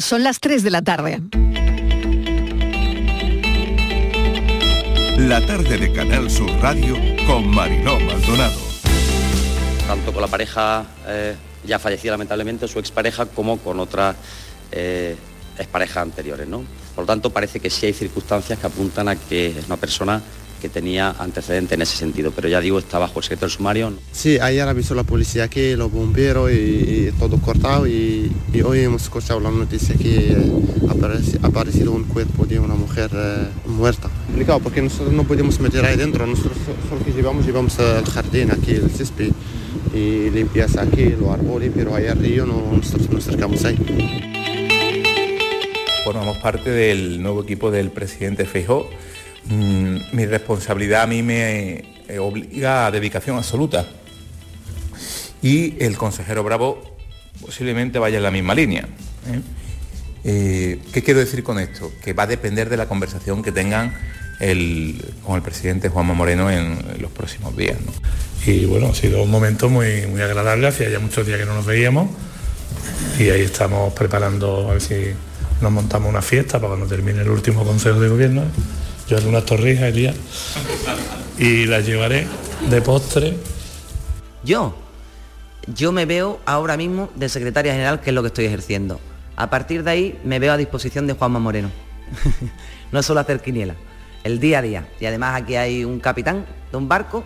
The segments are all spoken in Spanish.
Son las 3 de la tarde. La tarde de Canal Sur Radio con Mariló Maldonado. Tanto con la pareja eh, ya fallecida lamentablemente, su expareja, como con otras eh, exparejas anteriores. ¿no? Por lo tanto, parece que sí hay circunstancias que apuntan a que es una persona que tenía antecedentes en ese sentido, pero ya digo, está bajo el secreto del sumario. Sí, ayer avisó la policía aquí, los bomberos y, todo cortado y, hoy hemos escuchado la noticia que ha aparecido un cuerpo de una mujer eh, muerta. Complicado porque nosotros no podemos meter ahí dentro, nosotros solo que llevamos, llevamos al jardín aquí, el césped y limpias aquí los árboles, pero ahí arriba no, nosotros nos acercamos ahí. Formamos parte del nuevo equipo del presidente Feijó. Mm, mi responsabilidad a mí me eh, obliga a dedicación absoluta. Y el consejero Bravo posiblemente vaya en la misma línea. ¿eh? Eh, ¿Qué quiero decir con esto? Que va a depender de la conversación que tengan con el presidente Juanma Moreno en, los próximos días. Y bueno, ha sido un momento muy, muy agradable, hacía ya muchos días que no nos veíamos y ahí estamos preparando a ver si nos montamos una fiesta para cuando termine el último consejo de gobierno. Yo haré unas torrijas el día y las llevaré de postre. Yo, yo me veo ahora mismo de secretaria general, que es lo que estoy ejerciendo. A partir de ahí me veo a disposición de Juanma Moreno. no solo hacer quiniela, el día a día. Y además aquí hay un capitán de un barco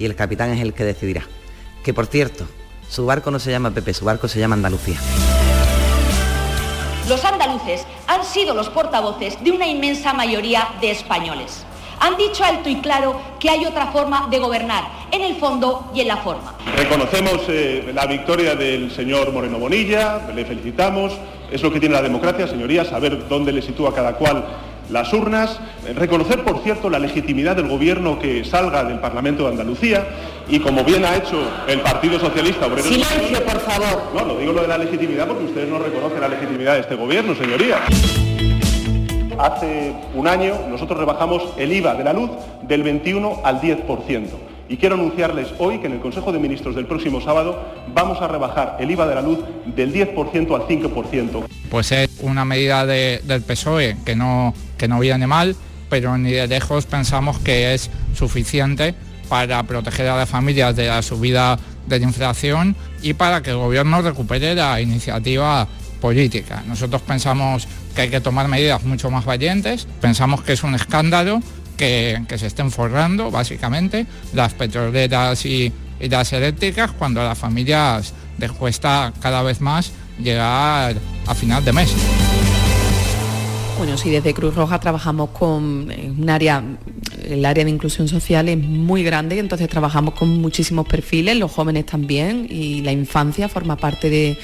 y el capitán es el que decidirá. Que por cierto, su barco no se llama Pepe, su barco se llama Andalucía. Los andaluces han sido los portavoces de una inmensa mayoría de españoles. Han dicho alto y claro que hay otra forma de gobernar, en el fondo y en la forma. Reconocemos eh, la victoria del señor Moreno Bonilla, le felicitamos. Es lo que tiene la democracia, señorías, saber dónde le sitúa cada cual las urnas, reconocer, por cierto, la legitimidad del gobierno que salga del Parlamento de Andalucía y como bien ha hecho el Partido Socialista Silencio, por favor. No, lo digo lo de la legitimidad porque ustedes no reconocen la legitimidad de este gobierno, señorías. Hace un año nosotros rebajamos el IVA de la luz del 21 al 10%. Y quiero anunciarles hoy que en el Consejo de Ministros del próximo sábado vamos a rebajar el IVA de la luz del 10% al 5%. Pues es una medida del PSOE que no, que no viene mal, pero ni de lejos pensamos que es suficiente para proteger a las familias de la subida de la inflación y para que el gobierno recupere la iniciativa política. Nosotros pensamos que hay que tomar medidas mucho más valientes, pensamos que es un escándalo que, se estén forrando básicamente las petroleras y, las eléctricas cuando a las familias les cuesta cada vez más llegar a final de mes. Bueno, sí, desde Cruz Roja trabajamos con un área el área de inclusión social es muy grande, entonces trabajamos con muchísimos perfiles, los jóvenes también y la infancia forma parte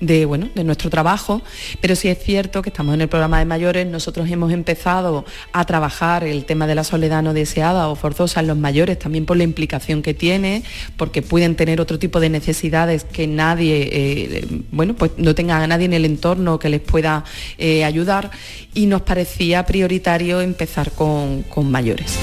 de, bueno, de nuestro trabajo, pero sí es cierto que estamos en el programa de mayores, nosotros hemos empezado a trabajar el tema de la soledad no deseada o forzosa en los mayores, también por la implicación que tiene, porque pueden tener otro tipo de necesidades que nadie, eh, bueno, pues no tengan a nadie en el entorno que les pueda eh, ayudar y nos parecía prioritario empezar con, con mayores.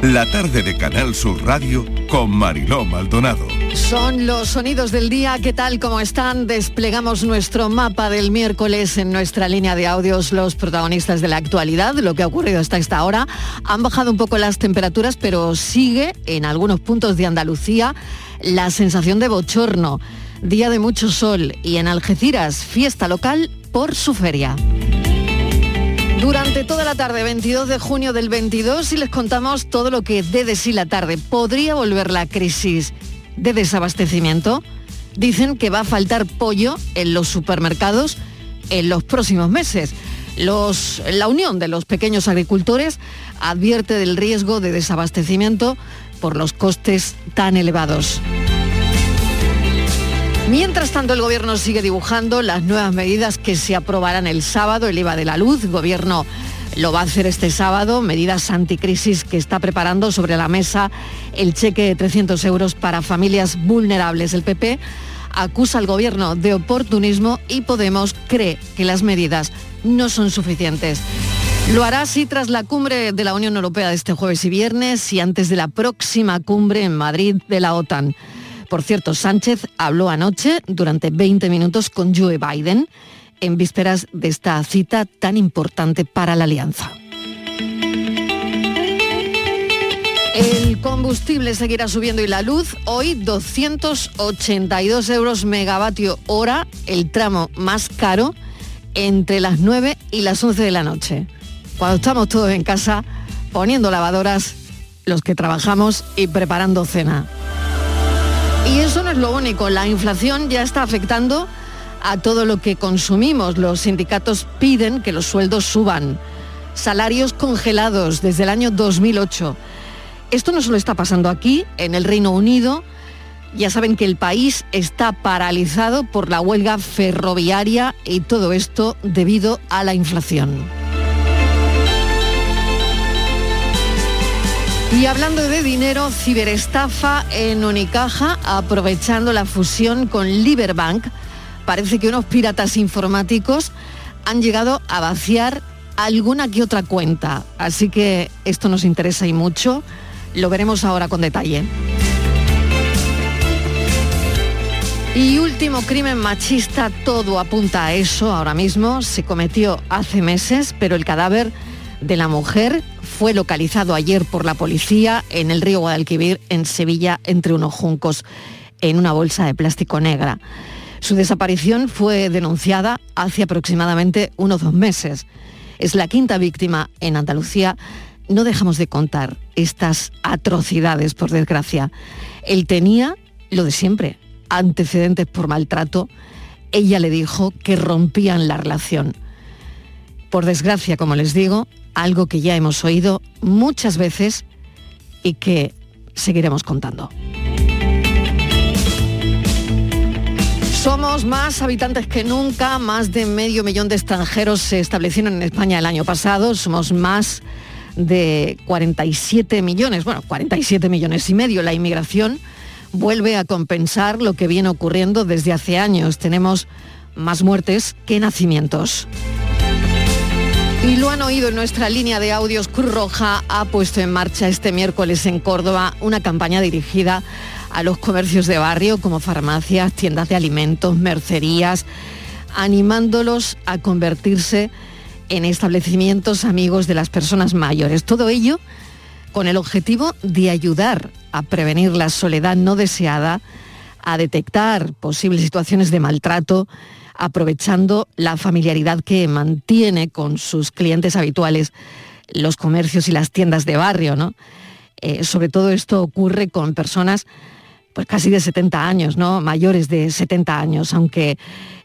La tarde de Canal Sur Radio con Mariló Maldonado. Son los sonidos del día. ¿Qué tal? ¿Cómo están? Desplegamos nuestro mapa del miércoles en nuestra línea de audios. Los protagonistas de la actualidad, lo que ha ocurrido hasta esta hora. Han bajado un poco las temperaturas, pero sigue en algunos puntos de Andalucía la sensación de bochorno. Día de mucho sol y en Algeciras, fiesta local por su feria. Durante toda la tarde, 22 de junio del 22, y les contamos todo lo que de sí la tarde. ¿Podría volver la crisis de desabastecimiento? Dicen que va a faltar pollo en los supermercados en los próximos meses. la Unión de los Pequeños Agricultores advierte del riesgo de desabastecimiento por los costes tan elevados. Mientras tanto, el Gobierno sigue dibujando las nuevas medidas que se aprobarán el sábado, el IVA de la luz. Gobierno lo va a hacer este sábado, medidas anticrisis que está preparando sobre la mesa el cheque de 300 euros para familias vulnerables. El PP acusa al Gobierno de oportunismo y Podemos cree que las medidas no son suficientes. Lo hará así tras la cumbre de la Unión Europea de este jueves y viernes y antes de la próxima cumbre en Madrid de la OTAN. Por cierto, Sánchez habló anoche durante 20 minutos con Joe Biden en vísperas de esta cita tan importante para la alianza. El combustible seguirá subiendo y la luz hoy 282 euros megavatio hora, el tramo más caro entre las 9 y las 11 de la noche. Cuando estamos todos en casa poniendo lavadoras, los que trabajamos y preparando cena. Y eso no es lo único, la inflación ya está afectando a todo lo que consumimos. Los sindicatos piden que los sueldos suban. Salarios congelados desde el año 2008. Esto no solo está pasando aquí, en el Reino Unido. Ya saben que el país está paralizado por la huelga ferroviaria y todo esto debido a la inflación. Y hablando de dinero, ciberestafa en Unicaja, aprovechando la fusión con Liberbank, parece que unos piratas informáticos han llegado a vaciar alguna que otra cuenta. Así que esto nos interesa y mucho. Lo veremos ahora con detalle. Y último crimen machista, todo apunta a eso ahora mismo. Se cometió hace meses, pero el cadáver de la mujer fue localizado ayer por la policía en el río Guadalquivir, en Sevilla, entre unos juncos, en una bolsa de plástico negra. Su desaparición fue denunciada hace aproximadamente unos dos meses. Es la quinta víctima en Andalucía. No dejamos de contar estas atrocidades, por desgracia. Él tenía lo de siempre, antecedentes por maltrato. Ella le dijo que rompían la relación. Por desgracia, como les digo, algo que ya hemos oído muchas veces y que seguiremos contando. Somos más habitantes que nunca, más de medio millón de extranjeros se establecieron en España el año pasado, somos más de 47 millones, bueno, 47 millones y medio. La inmigración vuelve a compensar lo que viene ocurriendo desde hace años. Tenemos más muertes que nacimientos. Y lo han oído en nuestra línea de audios, Cruz Roja ha puesto en marcha este miércoles en Córdoba una campaña dirigida a los comercios de barrio como farmacias, tiendas de alimentos, mercerías, animándolos a convertirse en establecimientos amigos de las personas mayores. Todo ello con el objetivo de ayudar a prevenir la soledad no deseada, a detectar posibles situaciones de maltrato, aprovechando la familiaridad que mantiene con sus clientes habituales los comercios y las tiendas de barrio, ¿no? Eh, sobre todo esto ocurre con personas pues casi de 70 años, ¿no? Mayores de 70 años, aunque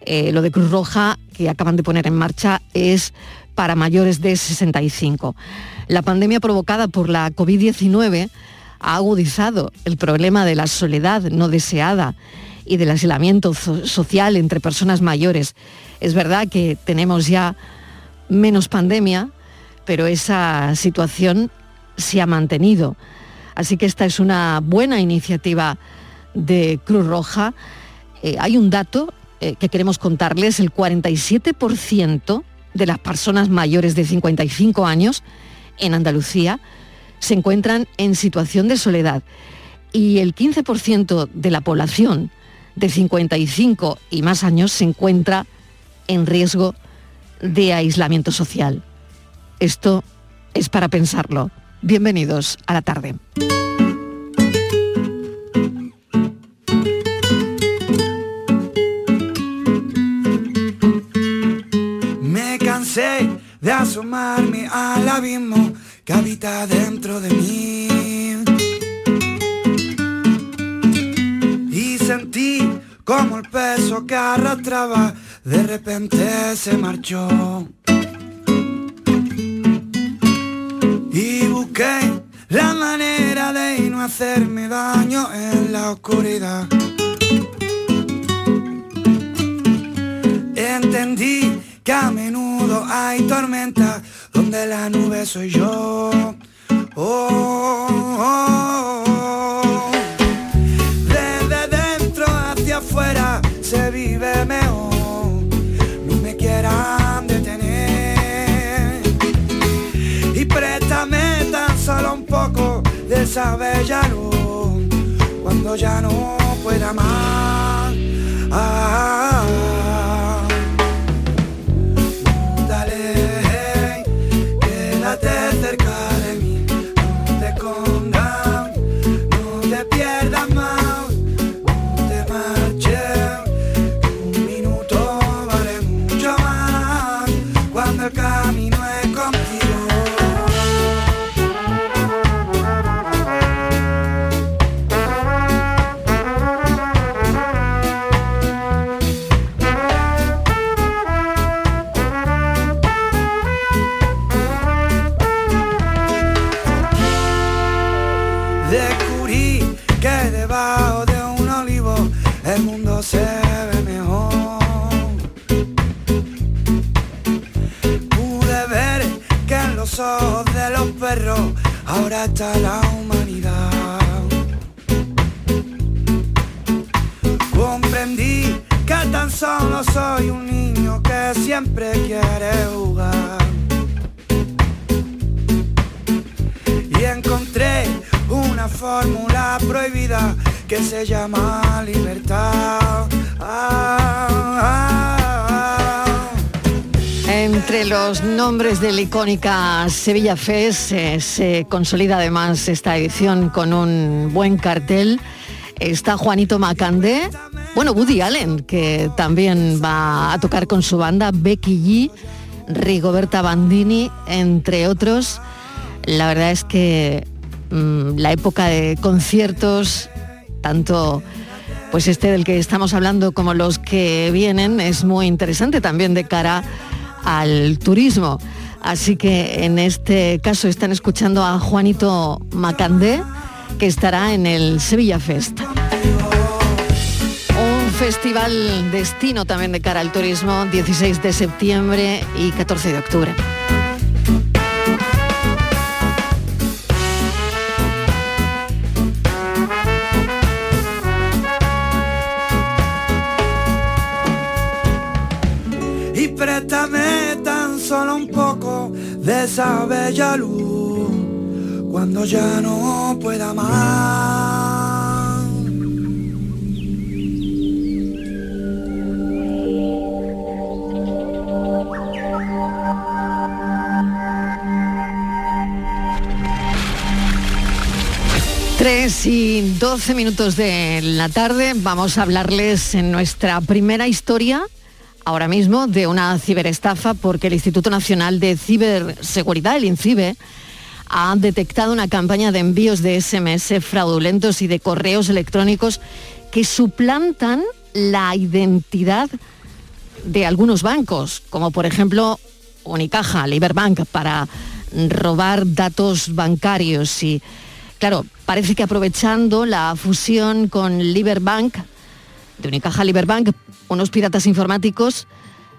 eh, lo de Cruz Roja que acaban de poner en marcha es para mayores de 65. La pandemia provocada por la COVID-19 ha agudizado el problema de la soledad no deseada y del aislamiento social entre personas mayores. Es verdad que tenemos ya menos pandemia, pero esa situación se ha mantenido. Así que esta es una buena iniciativa de Cruz Roja. Eh, hay un dato eh, que queremos contarles, el 47% de las personas mayores de 55 años en Andalucía se encuentran en situación de soledad y el 15% de la población de 55 y más años se encuentra en riesgo de aislamiento social. Esto es para pensarlo. Bienvenidos a la tarde. Me cansé de asomarme al abismo que habita dentro de mí. Sentí como el peso que arrastraba de repente se marchó. Y busqué la manera de no hacerme daño en la oscuridad. Entendí que a menudo hay tormentas donde la nube soy yo. Oh, oh, oh. De esa bella luz cuando ya no pueda más. Ah, dale, está la humanidad. Comprendí que tan solo soy un niño que siempre quiere jugar. y encontré una fórmula prohibida que se llama libertad. Ah, Entre los nombres de la icónica Sevilla Fest eh, se consolida además esta edición con un buen cartel. Está Juanito Macandé, bueno, Woody Allen, que también va a tocar con su banda, Becky G, Rigoberta Bandini, entre otros. La verdad es que mm, la época de conciertos, tanto pues este del que estamos hablando como los que vienen, es muy interesante también de cara al turismo. Así que en este caso están escuchando a Juanito Macandé, que estará en el Sevilla Fest. Un festival destino también de cara al turismo, 16 de septiembre y 14 de octubre. Solo un poco de esa bella luz cuando ya no pueda más. Tres y 12 minutos de la tarde vamos a hablarles en nuestra primera historia ahora mismo de una ciberestafa porque el Instituto Nacional de Ciberseguridad, el INCIBE, ha detectado una campaña de envíos de SMS fraudulentos y de correos electrónicos que suplantan la identidad de algunos bancos, como por ejemplo Unicaja, Liberbank, para robar datos bancarios. Y claro, parece que aprovechando la fusión con Liberbank, de Unicaja Liberbank, unos piratas informáticos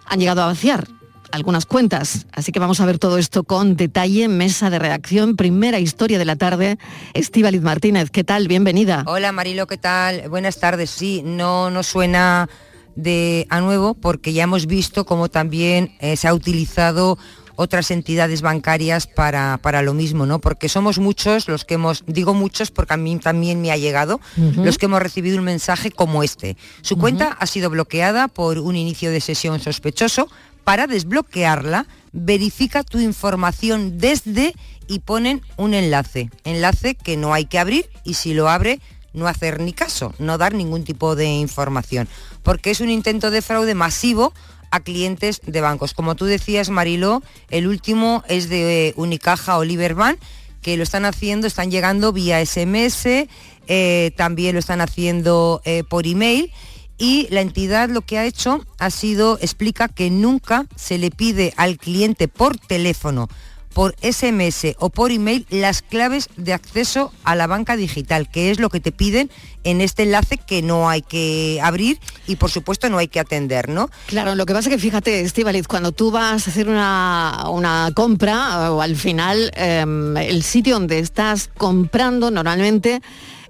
han llegado a vaciar algunas cuentas. Así que vamos a ver todo esto con detalle. Mesa de redacción, primera historia de la tarde. Estíbaliz Martínez, ¿qué tal? Bienvenida. Hola Marilo, ¿qué tal? Buenas tardes. Sí, no nos suena de a nuevo porque ya hemos visto cómo también eh, se ha utilizado otras entidades bancarias para, para, lo mismo, ¿no? Porque somos muchos los que hemos, digo muchos porque a mí también me ha llegado, uh -huh. los que hemos recibido un mensaje como este. Su uh -huh. cuenta ha sido bloqueada por un inicio de sesión sospechoso. Para desbloquearla, verifica tu información desde y ponen un enlace. Enlace que no hay que abrir y si lo abre, no hacer ni caso, no dar ningún tipo de información. Porque es un intento de fraude masivo a clientes de bancos. Como tú decías, Mariló, el último es de eh, Unicaja o Liberbank, que lo están haciendo, están llegando vía SMS, eh, también lo están haciendo eh, por email y la entidad lo que ha hecho ha sido, explica que nunca se le pide al cliente por teléfono, por SMS o por email las claves de acceso a la banca digital, que es lo que te piden en este enlace que no hay que abrir y por supuesto no hay que atender, ¿no? Claro, lo que pasa es que fíjate, Estivaliz, cuando tú vas a hacer una, una compra o al final eh, el sitio donde estás comprando normalmente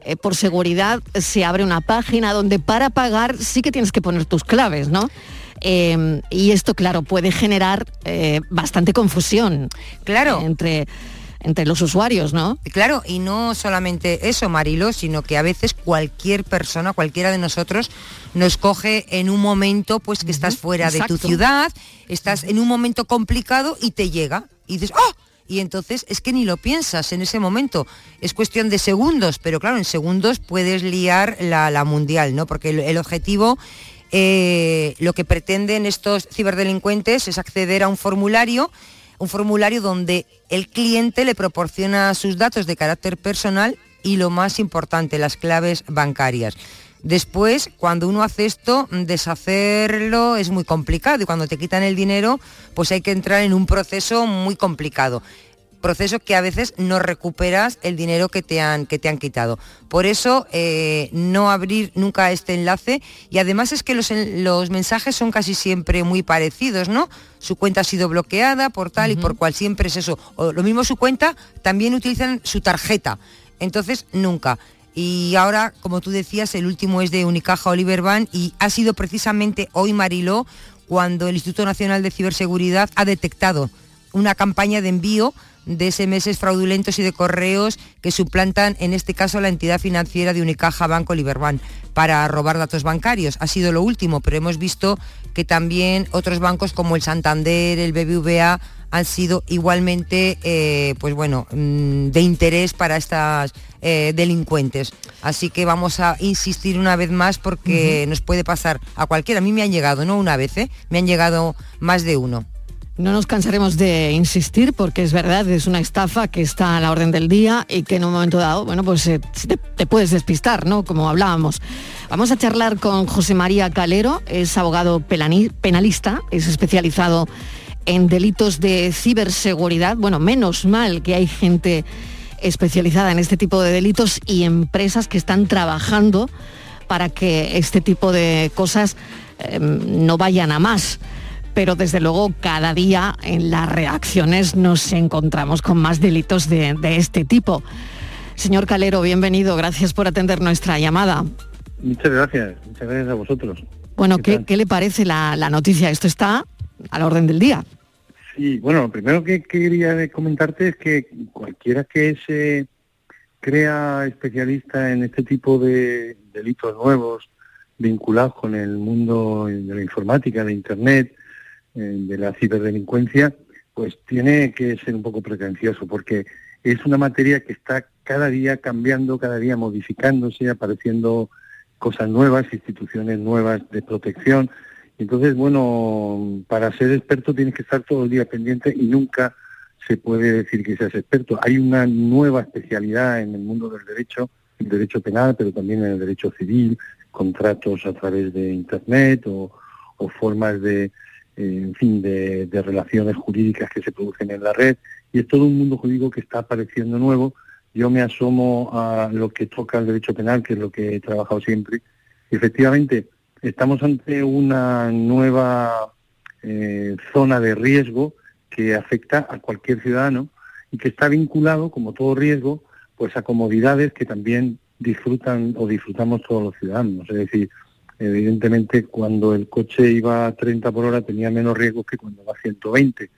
eh, por seguridad se abre una página donde para pagar sí que tienes que poner tus claves, ¿no? Eh, y esto, claro, puede generar eh, bastante confusión. Claro. Entre entre los usuarios, ¿no? Claro, y no solamente eso, Marilo, sino que a veces cualquier persona, cualquiera de nosotros, nos coge en un momento pues que estás fuera de tu ciudad, estás en un momento complicado y te llega y dices, ¡oh! Y entonces es que ni lo piensas en ese momento. Es cuestión de segundos, pero claro, en segundos puedes liar la, la mundial, ¿no? Porque el, el objetivo, eh, lo que pretenden estos ciberdelincuentes es acceder a un formulario, un formulario donde el cliente le proporciona sus datos de carácter personal y lo más importante, las claves bancarias. Después, cuando uno hace esto, deshacerlo es muy complicado y cuando te quitan el dinero, pues hay que entrar en un proceso muy complicado. Proceso que a veces no recuperas el dinero que te han, que te han quitado. Por eso, eh, no abrir nunca este enlace y además es que los, los mensajes son casi siempre muy parecidos, ¿no? Su cuenta ha sido bloqueada por tal y por cual siempre es eso. O lo mismo su cuenta, también utilizan su tarjeta. Entonces, nunca. Y ahora, como tú decías, el último es de Unicaja Oliver Ban y ha sido precisamente hoy, Mariló, cuando el Instituto Nacional de Ciberseguridad ha detectado una campaña de envío de SMS fraudulentos y de correos que suplantan, en este caso, la entidad financiera de Unicaja Banco Liberbank para robar datos bancarios. Ha sido lo último, pero hemos visto que también otros bancos como el Santander, el BBVA, han sido igualmente, eh, pues bueno, mm, de interés para estas eh, delincuentes. Así que vamos a insistir una vez más porque nos puede pasar a cualquiera. A mí me han llegado, no una vez, ¿eh? me han llegado más de uno. No nos cansaremos de insistir porque es verdad, es una estafa que está a la orden del día y que en un momento dado, bueno, pues eh, te, puedes despistar, ¿no? Como hablábamos. Vamos a charlar con José María Calero, es abogado penalista, es especializado en delitos de ciberseguridad. Bueno, menos mal que hay gente especializada en este tipo de delitos y empresas que están trabajando para que este tipo de cosas eh, no vayan a más pero desde luego cada día en las reacciones nos encontramos con más delitos de, de este tipo. Señor Calero, bienvenido, gracias por atender nuestra llamada. Muchas gracias, muchas gracias a vosotros. Bueno, ¿qué, qué le parece la, la noticia? Esto está a la orden del día. Sí, bueno, lo primero que quería comentarte es que cualquiera que se crea especialista en este tipo de delitos nuevos vinculados con el mundo de la informática, de Internet, de la ciberdelincuencia, pues tiene que ser un poco pretencioso porque es una materia que está cada día cambiando, cada día modificándose, apareciendo cosas nuevas, instituciones nuevas de protección. Entonces, bueno, para ser experto tienes que estar todo el día pendiente y nunca se puede decir que seas experto. Hay una nueva especialidad en el mundo del derecho, el derecho penal, pero también en el derecho civil, contratos a través de Internet o, formas de, eh, en fin, de, relaciones jurídicas que se producen en la red. Y es todo un mundo jurídico que está apareciendo nuevo. Yo me asomo a lo que toca el derecho penal, que es lo que he trabajado siempre. Efectivamente, estamos ante una nueva eh, zona de riesgo que afecta a cualquier ciudadano y que está vinculado, como todo riesgo, pues a comodidades que también disfrutan o disfrutamos todos los ciudadanos. Es decir, evidentemente cuando el coche iba a 30 por hora tenía menos riesgo que cuando va a 120.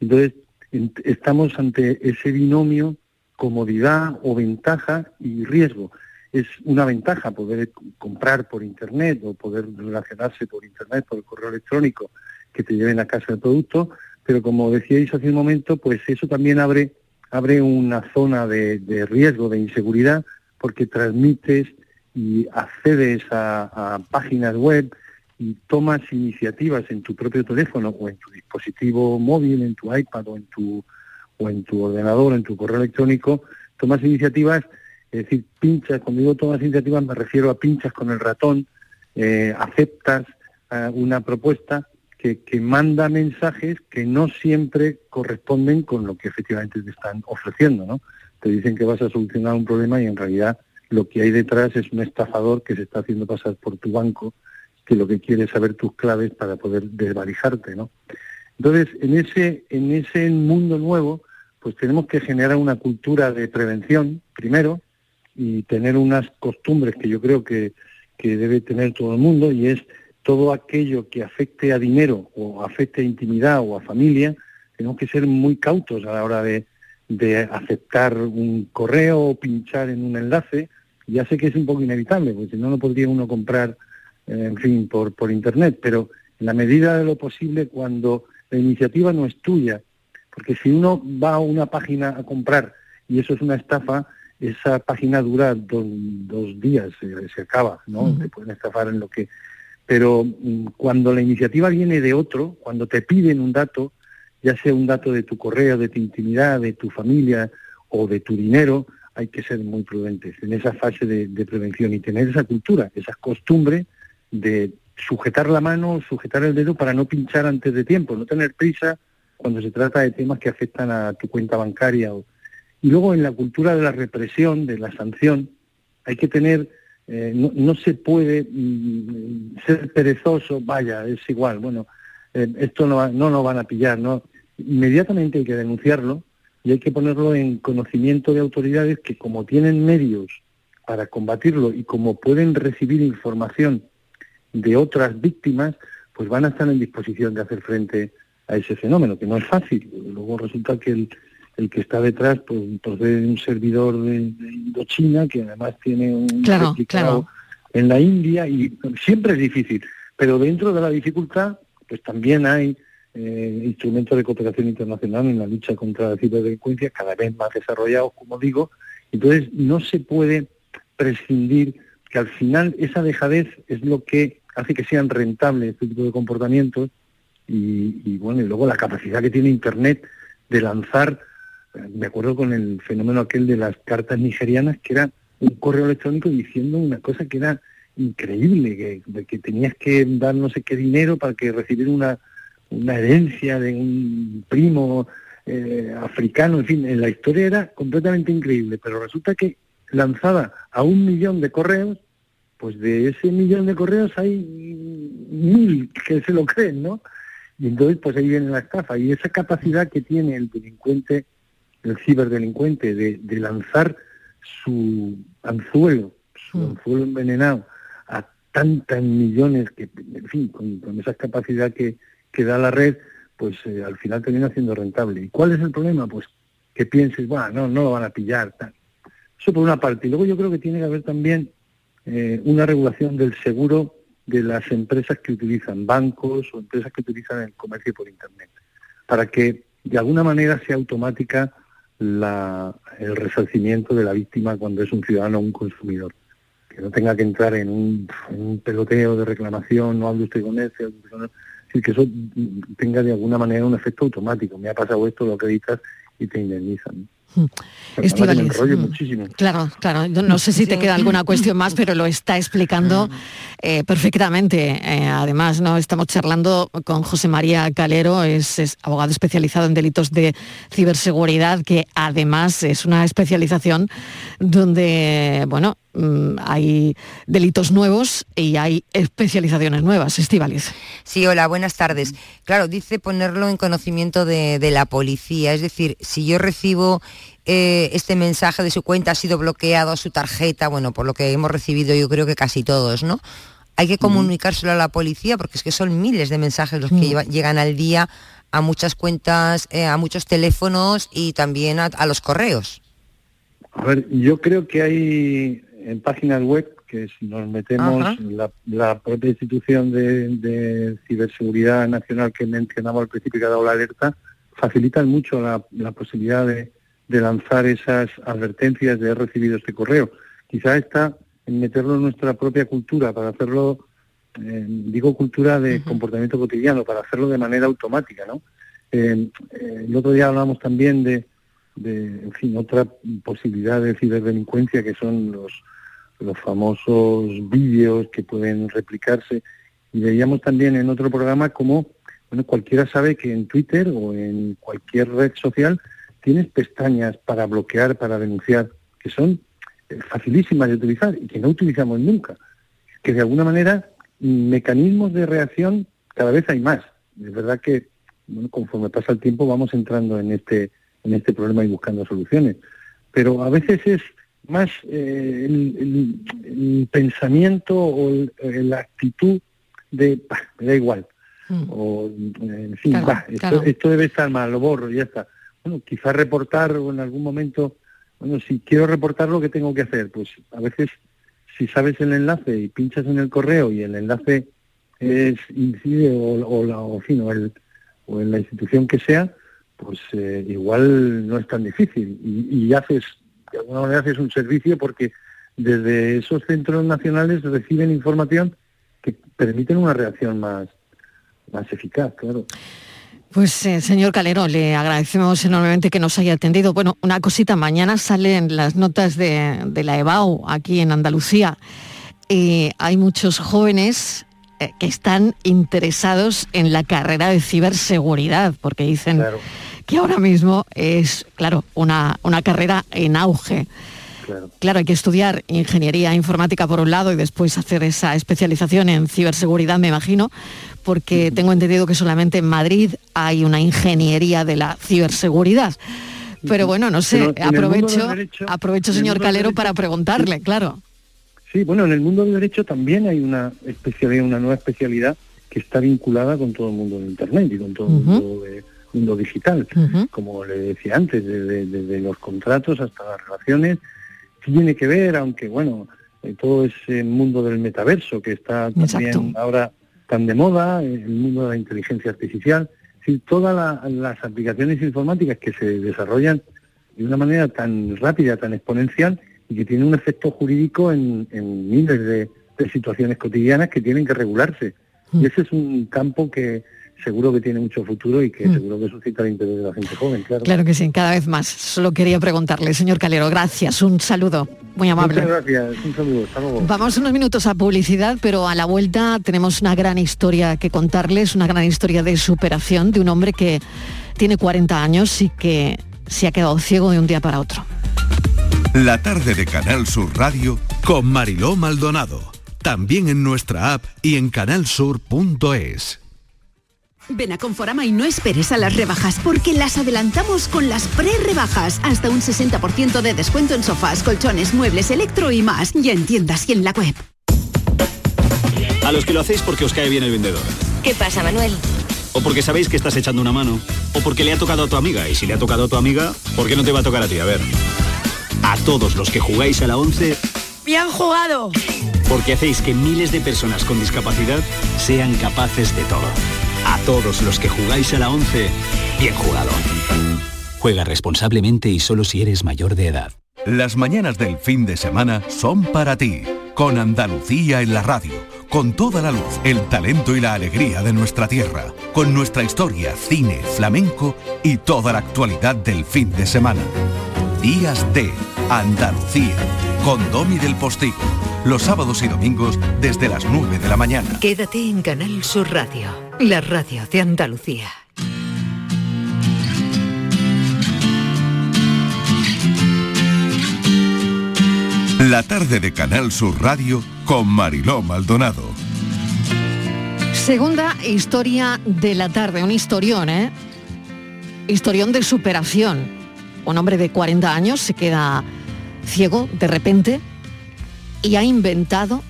Entonces, en- estamos ante ese binomio comodidad o ventaja y riesgo. Es una ventaja poder comprar por Internet o poder relacionarse por Internet, por el correo electrónico, que te lleven a casa el producto, pero como decíais hace un momento, pues eso también abre, abre una zona de, de riesgo, de inseguridad, porque transmites y accedes a, páginas web y tomas iniciativas en tu propio teléfono o en tu dispositivo móvil, en tu iPad o en tu, o en tu ordenador, en tu correo electrónico, tomas iniciativas, es decir, pinchas, cuando digo tomas iniciativas me refiero a pinchas con el ratón, eh, aceptas eh, una propuesta que, que manda mensajes que no siempre corresponden con lo que efectivamente te están ofreciendo, ¿no? Te dicen que vas a solucionar un problema y en realidad lo que hay detrás es un estafador que se está haciendo pasar por tu banco, que lo que quiere es saber tus claves para poder desvalijarte, ¿no? Entonces, en ese, en ese mundo nuevo, pues tenemos que generar una cultura de prevención, primero, y tener unas costumbres que yo creo que, que debe tener todo el mundo, y es todo aquello que afecte a dinero o afecte a intimidad o a familia, tenemos que ser muy cautos a la hora de, de aceptar un correo o pinchar en un enlace. Ya sé que es un poco inevitable, porque si no, no podría uno comprar, eh, en fin, por, por Internet, pero en la medida de lo posible, cuando la iniciativa no es tuya, porque si uno va a una página a comprar y eso es una estafa, esa página dura dos, dos días, se, se acaba, ¿no? Te pueden estafar en lo que... Pero mm, cuando la iniciativa viene de otro, cuando te piden un dato, ya sea un dato de tu correo, de tu intimidad, de tu familia o de tu dinero, hay que ser muy prudentes en esa fase de, prevención y tener esa cultura, esa costumbre de sujetar la mano, sujetar el dedo para no pinchar antes de tiempo, no tener prisa cuando se trata de temas que afectan a tu cuenta bancaria. Y luego en la cultura de la represión, de la sanción, hay que tener, eh, no, no, se puede mm, ser perezoso, vaya, es igual, bueno, eh, esto no, no nos van a pillar, ¿no? Inmediatamente hay que denunciarlo y hay que ponerlo en conocimiento de autoridades que como tienen medios para combatirlo y como pueden recibir información de otras víctimas, pues van a estar en disposición de hacer frente a ese fenómeno, que no es fácil. Luego resulta que el, el que está detrás pues procede de un servidor de, de, Indochina, que además tiene un claro, claro. en la India, y siempre es difícil. Pero dentro de la dificultad, pues también hay eh, instrumentos de cooperación internacional en la lucha contra la ciberdelincuencia, cada vez más desarrollados, como digo. Entonces, no se puede prescindir que al final esa dejadez es lo que hace que sean rentables este tipo de comportamientos y, y, bueno, y luego la capacidad que tiene Internet de lanzar, me acuerdo con el fenómeno aquel de las cartas nigerianas, que era un correo electrónico diciendo una cosa que era increíble, que, que tenías que dar no sé qué dinero para que recibir una, una herencia de un primo eh, africano, en fin, en la historia era completamente increíble, pero resulta que lanzada a un millón de correos, pues de ese millón de correos hay mil que se lo creen, ¿no? Y entonces pues ahí viene la estafa. Y esa capacidad que tiene el delincuente, el ciberdelincuente, de, de lanzar su anzuelo, su mm. anzuelo envenenado a tantas millones, que en fin, con, con esa capacidad que, que, da la red, pues eh, al final termina siendo rentable. ¿Y cuál es el problema? Pues que pienses, bueno, no, lo van a pillar, tal. Eso por una parte. Y luego yo creo que tiene que haber también eh, una regulación del seguro de las empresas que utilizan bancos o empresas que utilizan el comercio por Internet, para que de alguna manera sea automática el resarcimiento de la víctima cuando es un ciudadano o un consumidor. Que no tenga que entrar en un, en peloteo de reclamación, no hable usted con él, es que eso tenga de alguna manera un efecto automático. Me ha pasado esto, lo acreditas y te indemnizan. Estivaliz, claro, claro. No sé si te queda alguna cuestión más, pero lo está explicando eh, perfectamente. Eh, además, no estamos charlando con José María Calero, es, es, abogado especializado en delitos de ciberseguridad, que además es una especialización donde, bueno, mm, hay delitos nuevos y hay especializaciones nuevas. Estivaliz. Sí, hola, buenas tardes. Claro, dice ponerlo en conocimiento de, de la policía. Es decir, si yo recibo eh, este mensaje de su cuenta ha sido bloqueado, su tarjeta, bueno, por lo que hemos recibido yo creo que casi todos, ¿no? Hay que comunicárselo a la policía porque es que son miles de mensajes los que mm. llegan al día a muchas cuentas, eh, a muchos teléfonos y también a, a, los correos. A ver, yo creo que hay en páginas web que si nos metemos la, la, propia institución de, de, ciberseguridad nacional que mencionaba al principio que ha dado la alerta, facilitan mucho la, la posibilidad de, de lanzar esas advertencias de haber recibido este correo. Quizá está en meterlo en nuestra propia cultura, para hacerlo, eh, digo cultura de comportamiento cotidiano, para hacerlo de manera automática, ¿no? Eh, eh, el otro día hablábamos también de, de, en fin, otra posibilidad de ciberdelincuencia que son los, los famosos vídeos que pueden replicarse. Y veíamos también en otro programa como, bueno, cualquiera sabe que en Twitter o en cualquier red social tienes pestañas para bloquear, para denunciar, que son eh, facilísimas de utilizar y que no utilizamos nunca. Que de alguna manera mecanismos de reacción cada vez hay más. Es verdad que bueno, conforme pasa el tiempo vamos entrando en este en este problema y buscando soluciones. Pero a veces es más eh, el, el, el, pensamiento o el, la actitud de, bah, me da igual. Mm. O, en fin, claro, bah, esto, claro. esto, debe estar mal, lo borro y ya está bueno, quizás reportar o en algún momento, bueno, si quiero reportar lo que tengo que hacer, pues a veces si sabes el enlace y pinchas en el correo y el enlace es incide o, o, la, o, en fin, o, el, o en la institución que sea, pues eh, igual no es tan difícil y, haces, de alguna manera haces un servicio porque desde esos centros nacionales reciben información que permiten una reacción más, más eficaz, claro. Pues eh, señor Calero, le agradecemos enormemente que nos haya atendido. Bueno, una cosita, mañana salen las notas de, de la EBAU aquí en Andalucía. Eh, hay muchos jóvenes eh, que están interesados en la carrera de ciberseguridad, porque dicen Claro. que ahora mismo es, claro, una, una carrera en auge. Claro. Claro, hay que estudiar ingeniería informática por un lado y después hacer esa especialización en ciberseguridad, me imagino, porque tengo entendido que solamente en Madrid hay una ingeniería de la ciberseguridad. Pero bueno, no sé, aprovecho, derecho- aprovecho señor Calero, para preguntarle, claro. Sí, bueno, en el mundo del derecho también hay una especialidad, una nueva especialidad que está vinculada con todo el mundo de Internet y con todo el mundo, de- mundo digital. Como le decía antes, desde, desde los contratos hasta las relaciones, tiene que ver, aunque bueno, eh, todo ese mundo del metaverso que está también Exacto. ahora tan de moda, eh, el mundo de la inteligencia artificial, todas la- las aplicaciones informáticas que se desarrollan de una manera tan rápida, tan exponencial y que tiene un efecto jurídico en, en miles de, de situaciones cotidianas que tienen que regularse. Mm. Y ese es un campo que seguro que tiene mucho futuro y que Mm. seguro que suscita el interés de la gente joven, claro. Claro que sí, cada vez más. Solo quería preguntarle, señor Calero, gracias, un saludo muy amable. Muchas gracias, un saludo, hasta luego. Vamos unos minutos a publicidad, pero a la vuelta tenemos una gran historia que contarles, una gran historia de superación de un hombre que tiene 40 años y que se ha quedado ciego de un día para otro. La tarde de Canal Sur Radio con Mariló Maldonado. También en nuestra app y en canalsur.es. Ven a Conforama y no esperes a las rebajas, porque las adelantamos con las pre-rebajas. Hasta un 60% de descuento en sofás, colchones, muebles, electro y más. Ya en tiendas y en la web. A los que lo hacéis porque os cae bien el vendedor. ¿Qué pasa, Manuel? O porque sabéis que estás echando una mano. O porque le ha tocado a tu amiga. Y si le ha tocado a tu amiga, ¿por qué no te va a tocar a ti? A ver. A todos los que jugáis a la 11, ¡Bien jugado! porque hacéis que miles de personas con discapacidad sean capaces de todo. A todos los que jugáis a la 11, bien jugado. Juega responsablemente y solo si eres mayor de edad. Las mañanas del fin de semana son para ti, con Andalucía en la radio, con toda la luz, el talento y la alegría de nuestra tierra, con nuestra historia, cine, flamenco y toda la actualidad del fin de semana. Días de Andalucía, con Domi del Postigo, los sábados y domingos desde las 9 de la mañana. Quédate en Canal Sur Radio, la radio de Andalucía. La tarde de Canal Sur Radio con Mariló Maldonado. Segunda historia de la tarde, un historión, ¿eh? Historión de superación. Un hombre de 40 años se queda ciego de repente y ha inventado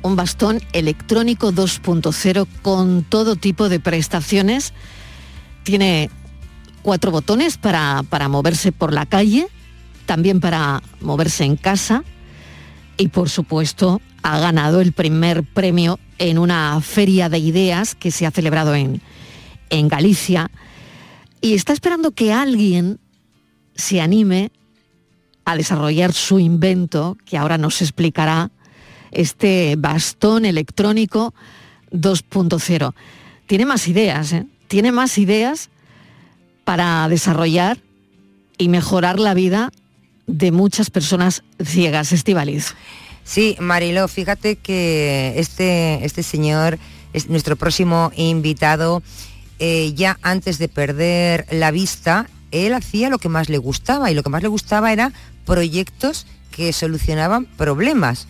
un bastón electrónico 2.0 con todo tipo de prestaciones. Tiene cuatro botones para, para moverse por la calle, también para moverse en casa y por supuesto ha ganado el primer premio en una feria de ideas que se ha celebrado en, en Galicia y está esperando que alguien se anime a desarrollar su invento, que ahora nos explicará, este bastón electrónico 2.0. Tiene más ideas, ¿eh? tiene más ideas para desarrollar y mejorar la vida de muchas personas ciegas, Estivaliz. Sí, Mariló, fíjate que este, este señor es nuestro próximo invitado. Eh, ya antes de perder la vista, él hacía lo que más le gustaba y lo que más le gustaba era proyectos que solucionaban problemas.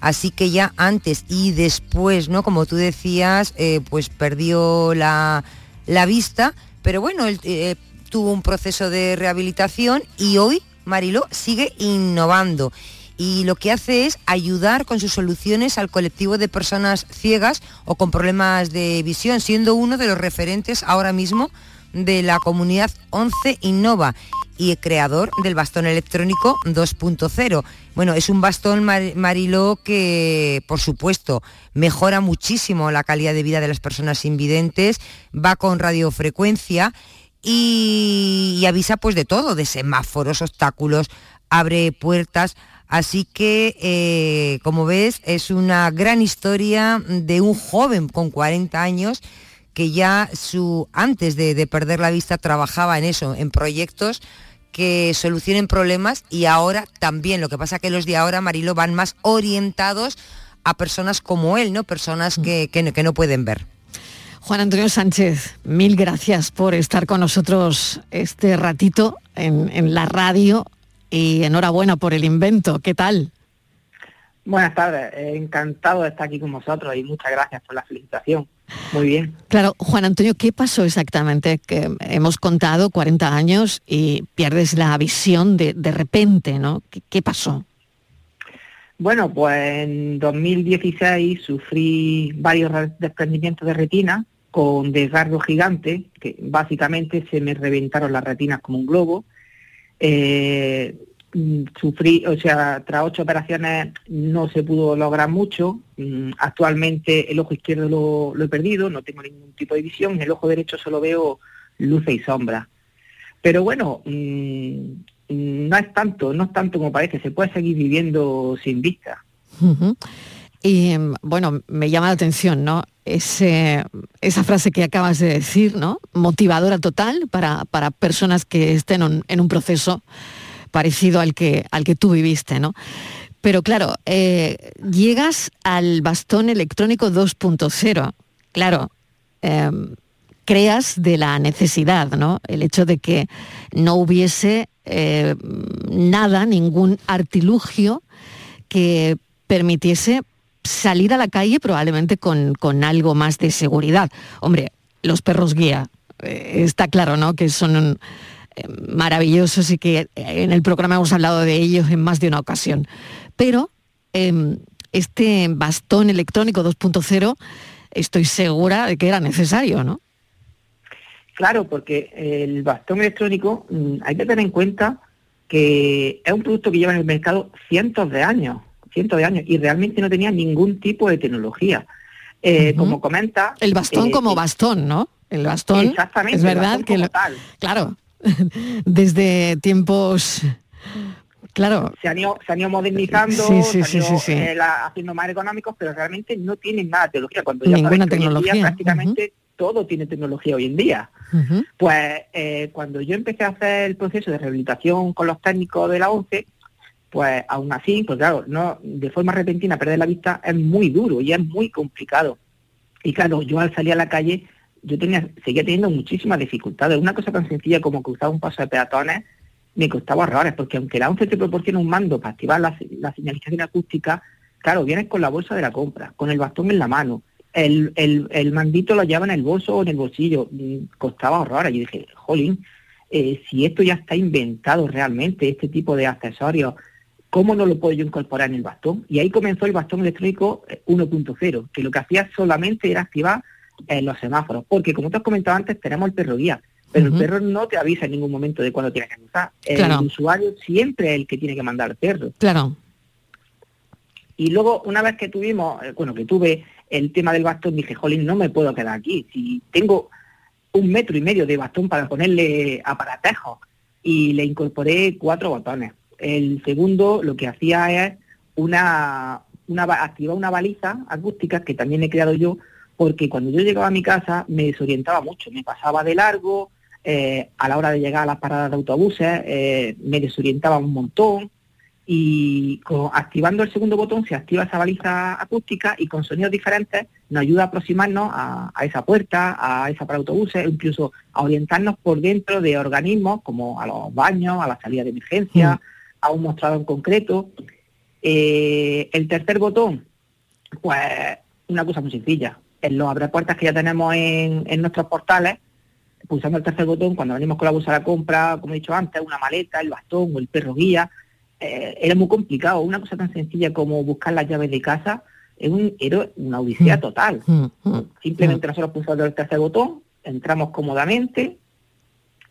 Así que ya antes y después, ¿no? Como tú decías, eh, pues perdió la, la vista, pero bueno, él eh, tuvo un proceso de rehabilitación y hoy Mariló sigue innovando y lo que hace es ayudar con sus soluciones al colectivo de personas ciegas o con problemas de visión, siendo uno de los referentes ahora mismo de la comunidad 11 Innova y creador del bastón electrónico 2.0. Bueno, es un bastón Mar- Mariló que, por supuesto, mejora muchísimo la calidad de vida de las personas invidentes, va con radiofrecuencia y, y avisa pues de todo, de semáforos, obstáculos, abre puertas. Así que, eh, como ves, es una gran historia de un joven con 40 años que ya su antes de, de perder la vista trabajaba en eso, en proyectos que solucionen problemas y ahora también. Lo que pasa que los de ahora, Marilo, van más orientados a personas como él, ¿no? Personas que, que no- que no pueden ver. Juan Antonio Sánchez, mil gracias por estar con nosotros este ratito en, en la radio y enhorabuena por el invento. ¿Qué tal? Buenas tardes, encantado de estar aquí con vosotros y muchas gracias por la felicitación. Muy bien. Claro, Juan Antonio, ¿qué pasó exactamente? Que hemos contado 40 años y pierdes la visión de, de repente, ¿no? ¿Qué, qué pasó? Bueno, pues en 2016 sufrí varios re- desprendimientos de retina con desgarro gigante, que básicamente se me reventaron las retinas como un globo. Eh, sufrí, o sea, tras ocho operaciones no se pudo lograr mucho. Mm, Actualmente el ojo izquierdo lo, he perdido, no tengo ningún tipo de visión, en el ojo derecho solo veo luces y sombras. Pero bueno, mm, no es tanto, no es tanto como parece, se puede seguir viviendo sin vista. Y em, bueno, me llama la atención, ¿no? Esa frase que acabas de decir, ¿no? Motivadora total para, para personas que estén en un proceso parecido al que, al que tú viviste, ¿no? Pero claro, eh, llegas al bastón electrónico 2.0. Claro, em, creas de la necesidad, ¿no? El hecho de que no hubiese eh, nada, ningún artilugio que permitiese salir a la calle probablemente con, con algo más de seguridad. Hombre, los perros guía, eh, está claro, ¿no? Que son eh, maravillosos y que eh, en el programa hemos hablado de ellos en más de una ocasión. Pero em, este bastón electrónico 2.0 estoy segura de que era necesario, ¿no? Claro, porque el bastón electrónico mm, hay que tener en cuenta que es un producto que lleva en el mercado cientos de años, cientos de años, y realmente no tenía ningún tipo de tecnología. Eh. Como comenta... El bastón eh, como bastón, ¿no? El bastón. Exactamente, Es el verdad bastón que como lo- tal. claro, desde tiempos, claro, se han ido, se han ido modernizando, Sí, sí, se han sí, ido, sí, sí. eh, la- haciendo más económicos, pero realmente no tienen nada de tecnología. Cuando ya Ninguna sabes tecnología, prácticamente todo tiene tecnología hoy en día. Pues eh, cuando yo empecé a hacer el proceso de rehabilitación con los técnicos de la ONCE, pues aún así, pues claro, no de forma repentina perder la vista es muy duro y es muy complicado. Y claro, yo al salir a la calle, yo tenía, seguía teniendo muchísimas dificultades. Una cosa tan sencilla como cruzar un paso de peatones me costaba horrores, porque aunque la ONCE te proporciona un mando para activar la, la señalización acústica, claro, vienes con la bolsa de la compra, con el bastón en la mano, el, el, el mandito lo lleva en el bolso o en el bolsillo, mm, costaba horrores. Yo dije, jolín, eh, si esto ya está inventado realmente, este tipo de accesorios, ¿cómo no lo puedo yo incorporar en el bastón? Y ahí comenzó el bastón electrónico eh, 1.0, que lo que hacía solamente era activar eh, los semáforos, porque como te has comentado antes, tenemos el perro guía, pero el perro no te avisa en ningún momento de cuándo tienes que cruzar. El Claro. usuario siempre es el que tiene que mandar al perro. claro. Y luego, una vez que tuvimos, eh, bueno, que tuve el tema del bastón, dije, jolín, no me puedo quedar aquí. Si tengo un metro y medio de bastón para ponerle aparatejos y le incorporé cuatro botones. El segundo lo que hacía es una, una activar una baliza acústica que también he creado yo, porque cuando yo llegaba a mi casa me desorientaba mucho, me pasaba de largo, eh, a la hora de llegar a las paradas de autobuses eh, me desorientaba un montón y con- activando el segundo botón se activa esa baliza acústica y con sonidos diferentes nos ayuda a aproximarnos a, a esa puerta, a esa para autobuses, incluso a orientarnos por dentro de organismos como a los baños, a la salida de emergencia, a un mostrador en concreto. Eh, el tercer botón, pues una cosa muy sencilla. En los abrepuertas que ya tenemos en, en nuestros portales, pulsando el tercer botón, cuando venimos con la bolsa de la compra, como he dicho antes, una maleta, el bastón o el perro guía, eh, era muy complicado. Una cosa tan sencilla como buscar las llaves de casa es un, era una odisea total. Mm, mm, Simplemente nosotros pulsamos el tercer botón, entramos cómodamente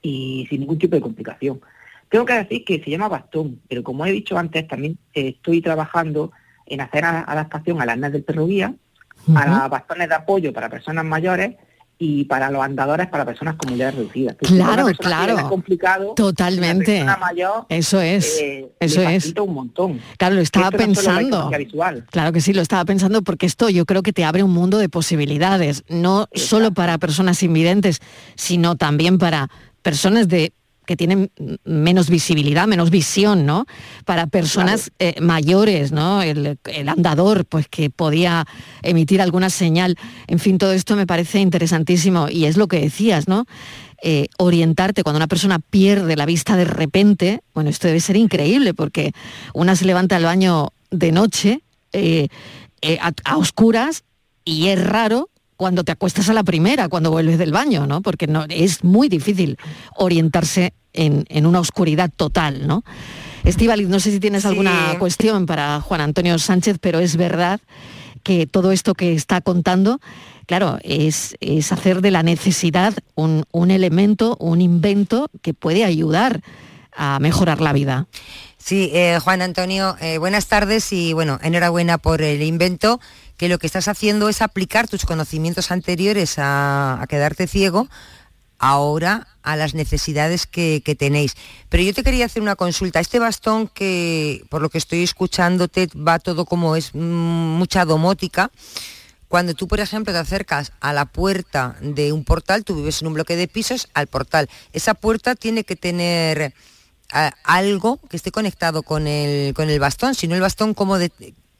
y sin ningún tipo de complicación. Tengo que decir que se llama bastón, pero como he dicho antes, también eh, estoy trabajando en hacer a- adaptación al arnés del perro guía, para bastones de apoyo para personas mayores y para los andadores para personas con movilidad reducida. Que Claro, claro. es complicado, Totalmente. una persona mayor, Eso es, eh, eso es. un montón. Claro, lo estaba Esto pensando. visual. Claro que sí, lo estaba pensando porque esto yo creo que te abre un mundo de posibilidades, no solo para personas invidentes, sino también para personas de que tienen menos visibilidad, menos visión, ¿no? Para personas eh, mayores, ¿no? El, el andador, pues que podía emitir alguna señal. En fin, todo esto me parece interesantísimo y es lo que decías, ¿no? Eh, orientarte cuando una persona pierde la vista de repente, bueno, esto debe ser increíble porque una se levanta al baño de noche eh, eh, a, a oscuras y es raro cuando te acuestas a la primera, cuando vuelves del baño, ¿no? Porque no, es muy difícil orientarse en, en una oscuridad total, ¿no? Estíbaliz, no sé si tienes alguna cuestión para Juan Antonio Sánchez, pero es verdad que todo esto que está contando, claro, es, es hacer de la necesidad un, un elemento, un invento que puede ayudar a mejorar la vida. Sí, eh, Juan Antonio, eh, buenas tardes y bueno, enhorabuena por el invento, que lo que estás haciendo es aplicar tus conocimientos anteriores a, quedarte ciego ahora a las necesidades que, tenéis. Pero yo te quería hacer una consulta. Este bastón que, por lo que estoy escuchándote, va todo como es mm, mucha domótica. Cuando tú, por ejemplo, te acercas a la puerta de un portal, tú vives en un bloque de pisos, al portal. Esa puerta tiene que tener a- algo que esté conectado con el, con el bastón, si no el bastón, ¿cómo,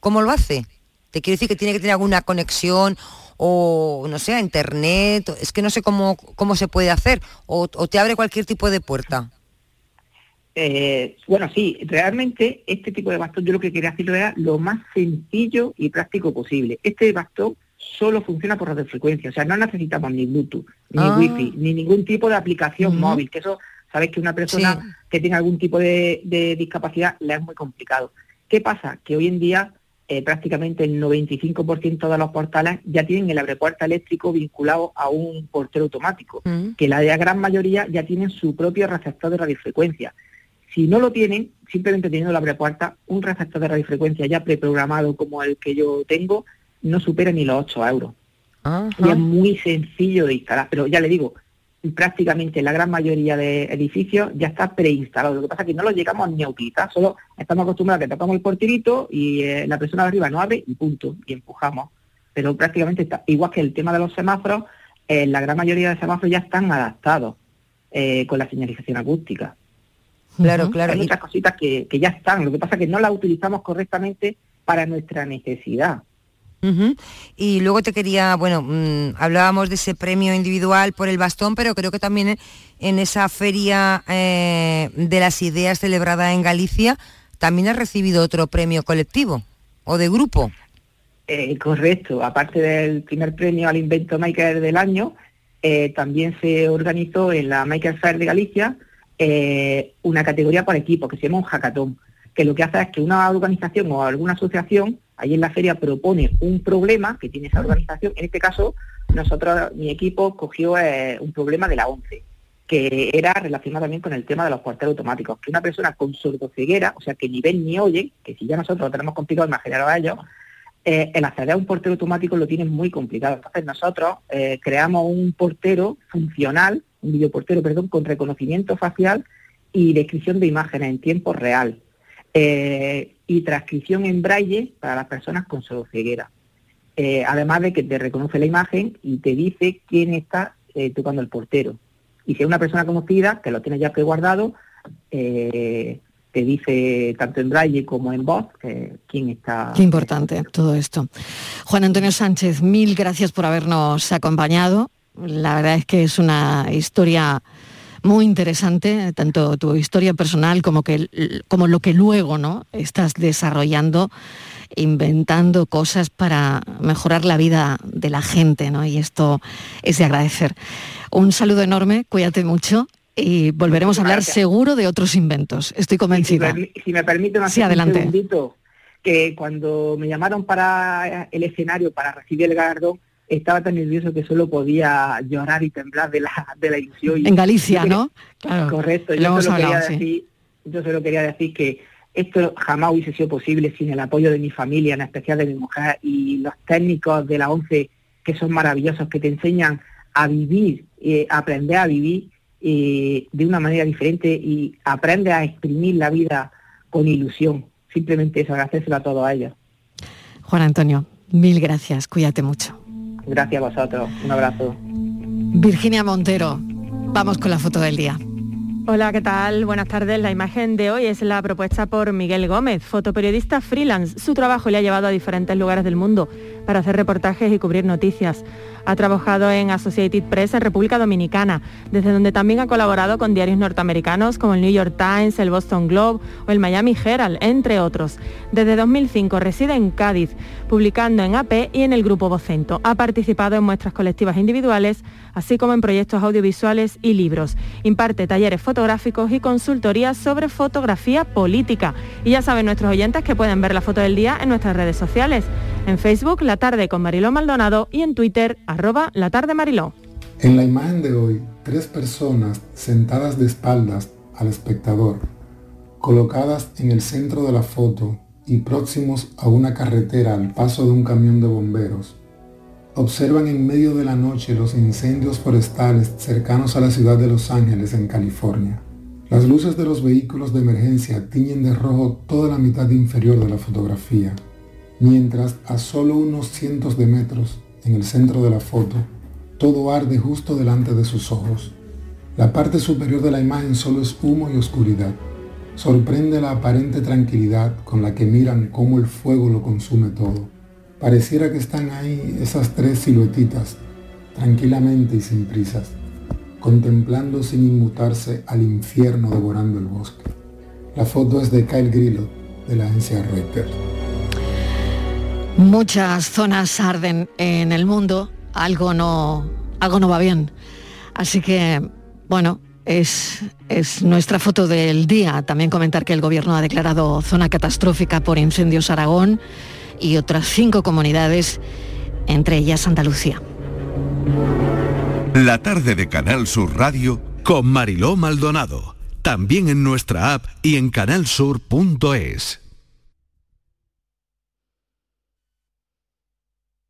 ¿cómo lo hace? Te quiero decir que tiene que tener alguna conexión o, no sé, a internet, es que no sé cómo, cómo se puede hacer, o, o te abre cualquier tipo de puerta. Eh, bueno, sí, realmente este tipo de bastón yo lo que quería hacerlo era lo más sencillo y práctico posible. Este bastón solo funciona por radiofrecuencia, o sea, no necesitamos ni Bluetooth, ni Ah. Wi-Fi, ni ningún tipo de aplicación móvil, que eso, sabes que una persona Sí. que tenga algún tipo de, de discapacidad le es muy complicado. ¿Qué pasa? Que hoy en día eh, prácticamente el 95% de los portales ya tienen el abrepuerta eléctrico vinculado a un portero automático que la gran mayoría ya tienen su propio receptor de radiofrecuencia. Si no lo tienen, simplemente teniendo la prepuerta, un receptor de radiofrecuencia ya preprogramado como el que yo tengo, no supera ni los 8 euros. Y es muy sencillo de instalar, pero ya le digo, prácticamente la gran mayoría de edificios ya está preinstalado. Lo que pasa es que no lo llegamos ni a utilizar, solo estamos acostumbrados a que tocamos el portirito y eh, la persona de arriba no abre y punto, y empujamos. Pero prácticamente está, igual que el tema de los semáforos, eh, la gran mayoría de semáforos ya están adaptados eh, con la señalización acústica. Claro, claro. Hay muchas cositas que, que ya están, lo que pasa es que no las utilizamos correctamente para nuestra necesidad. Y luego te quería, bueno, mm, hablábamos de ese premio individual por el bastón, pero creo que también en- esa feria eh, de las ideas celebrada en Galicia, también has recibido otro premio colectivo o de grupo. Eh, correcto, aparte del primer premio al invento Maker del año, eh, también se organizó en la Maker Fair de Galicia una categoría por equipo que se llama un hackathon, que lo que hace es que una organización o alguna asociación ahí en la feria propone un problema que tiene esa organización. En este caso, nosotros, mi equipo cogió eh, un problema de la ONCE, que era relacionado también con el tema de los porteros automáticos, que una persona con sordoceguera, o sea, que ni ven ni oyen, que si ya nosotros lo tenemos complicado, imaginaros a ellos, eh, el acceder a un portero automático lo tienen muy complicado. Entonces nosotros eh, creamos un portero funcional, un videoportero, perdón, con reconocimiento facial y descripción de imágenes en tiempo real. Eh, y transcripción en braille para las personas con sordoceguera. Eh, además de que te reconoce la imagen y te dice quién está eh, tocando el portero. Y si es una persona conocida, que lo tienes ya preguardado, eh, te dice tanto en braille como en voz que quién está. Qué importante todo esto. Juan Antonio Sánchez, mil gracias por habernos acompañado. La verdad es que es una historia muy interesante, tanto tu historia personal como, que, como lo que luego ¿no? estás desarrollando, inventando cosas para mejorar la vida de la gente, ¿no? Y esto es de agradecer. Un saludo enorme, cuídate mucho y volveremos a hablar gracias. seguro de otros inventos. Estoy convencida. Si, me- si me permiten hacer Sí, adelante. un segundito, que cuando me llamaron para el escenario para recibir el galardón, estaba tan nervioso que solo podía llorar y temblar de la, de la ilusión. En Galicia, ¿no? Claro, Correcto, yo solo, quería sí. decir, yo solo quería decir que esto jamás hubiese sido posible sin el apoyo de mi familia, en especial de mi mujer y los técnicos de la ONCE, que son maravillosos, que te enseñan a vivir, eh, a aprender a vivir eh, de una manera diferente y aprende a exprimir la vida con ilusión. Simplemente eso, agradecérselo a todos ellos. Juan Antonio, mil gracias, cuídate mucho. Gracias a vosotros. Un abrazo. Virginia Montero, vamos con la foto del día. Hola, ¿qué tal? Buenas tardes. La imagen de hoy es la propuesta por Miguel Gómez, fotoperiodista freelance. Su trabajo le ha llevado a diferentes lugares del mundo para hacer reportajes y cubrir noticias. Ha trabajado en Associated Press en República Dominicana, desde donde también ha colaborado con diarios norteamericanos como el New York Times, el Boston Globe o el Miami Herald, entre otros. Desde 2005 reside en Cádiz, publicando en AP y en el Grupo Vocento. Ha participado en muestras colectivas individuales, así como en proyectos audiovisuales y libros. Imparte talleres fotográficos y consultorías sobre fotografía política. Y ya saben nuestros oyentes que pueden ver la foto del día en nuestras redes sociales. En Facebook, La Tarde con Mariló Maldonado y en Twitter, La Tarde Mariló. En la imagen de hoy, tres personas sentadas de espaldas al espectador, colocadas en el centro de la foto y próximos a una carretera al paso de un camión de bomberos, observan en medio de la noche los incendios forestales cercanos a la ciudad de Los Ángeles, en California. Las luces de los vehículos de emergencia tiñen de rojo toda la mitad inferior de la fotografía, mientras a solo unos cientos de metros, en el centro de la foto, todo arde justo delante de sus ojos. La parte superior de la imagen solo es humo y oscuridad. Sorprende la aparente tranquilidad con la que miran cómo el fuego lo consume todo. Pareciera que están ahí esas tres siluetitas, tranquilamente y sin prisas, contemplando sin inmutarse al infierno devorando el bosque. La foto es de Kyle Grillo, de la agencia Reuters. Muchas zonas arden en el mundo, algo no, algo no va bien. Así que, bueno, es, es nuestra foto del día. También comentar que el gobierno ha declarado zona catastrófica por incendios Aragón y otras cinco comunidades, entre ellas Andalucía. La tarde de Canal Sur Radio con Mariló Maldonado. También en nuestra app y en canalsur.es.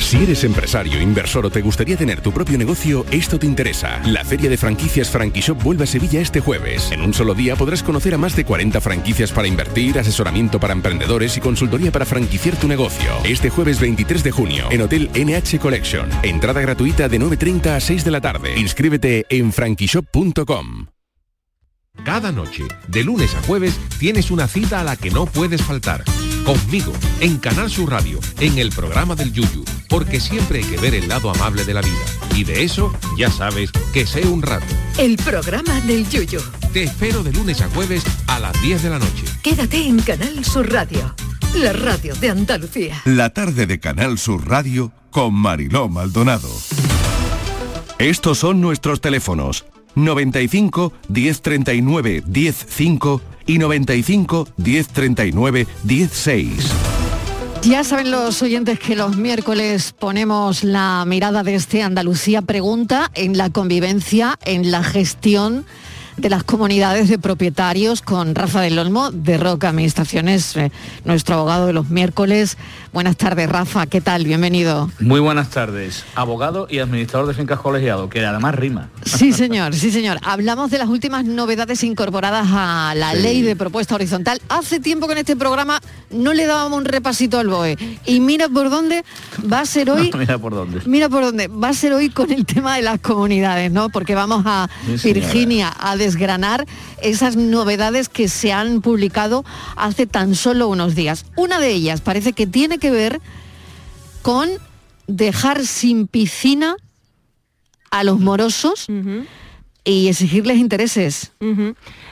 Si eres empresario, inversor o te gustaría tener tu propio negocio, esto te interesa. La Feria de Franquicias Franquishop vuelve a Sevilla este jueves. En un solo día podrás conocer a más de 40 franquicias para invertir, asesoramiento para emprendedores y consultoría para franquiciar tu negocio. Este jueves 23 de junio, en Hotel NH Collection. Entrada gratuita de 9.30 a 6 de la tarde. Inscríbete en franquishop.com. Cada noche, de lunes a jueves, tienes una cita a la que no puedes faltar. Conmigo, en Canal Sur Radio, en el programa del Yuyu, porque siempre hay que ver el lado amable de la vida. Y de eso, ya sabes, que sé un rato. El programa del Yuyo. Te espero de lunes a jueves a las 10 de la noche. Quédate en Canal Sur Radio, la radio de Andalucía. La tarde de Canal Sur Radio con Mariló Maldonado. Estos son nuestros teléfonos 95 1039 105 y 95 1039 16. Ya saben los oyentes que los miércoles ponemos la mirada de este Andalucía pregunta en la convivencia, en la gestión de las comunidades de propietarios con Rafa del Olmo de Roca Administraciones, eh, nuestro abogado de los miércoles. Buenas tardes, Rafa, ¿qué tal? Bienvenido. Muy buenas tardes. Abogado y administrador de fincas colegiado, que además rima. Sí, señor, sí, señor. Hablamos de las últimas novedades incorporadas a la Sí. ley de propuesta horizontal. Hace tiempo que en este programa no le dábamos un repasito al BOE. Y mira por dónde va a ser hoy Mira por dónde. Mira por dónde. Va a ser hoy con el tema de las comunidades, ¿no? Porque vamos a Sí. Virginia a desgranar esas novedades que se han publicado hace tan solo unos días. Una de ellas parece que tiene que ver con dejar sin piscina a los morosos y exigirles intereses.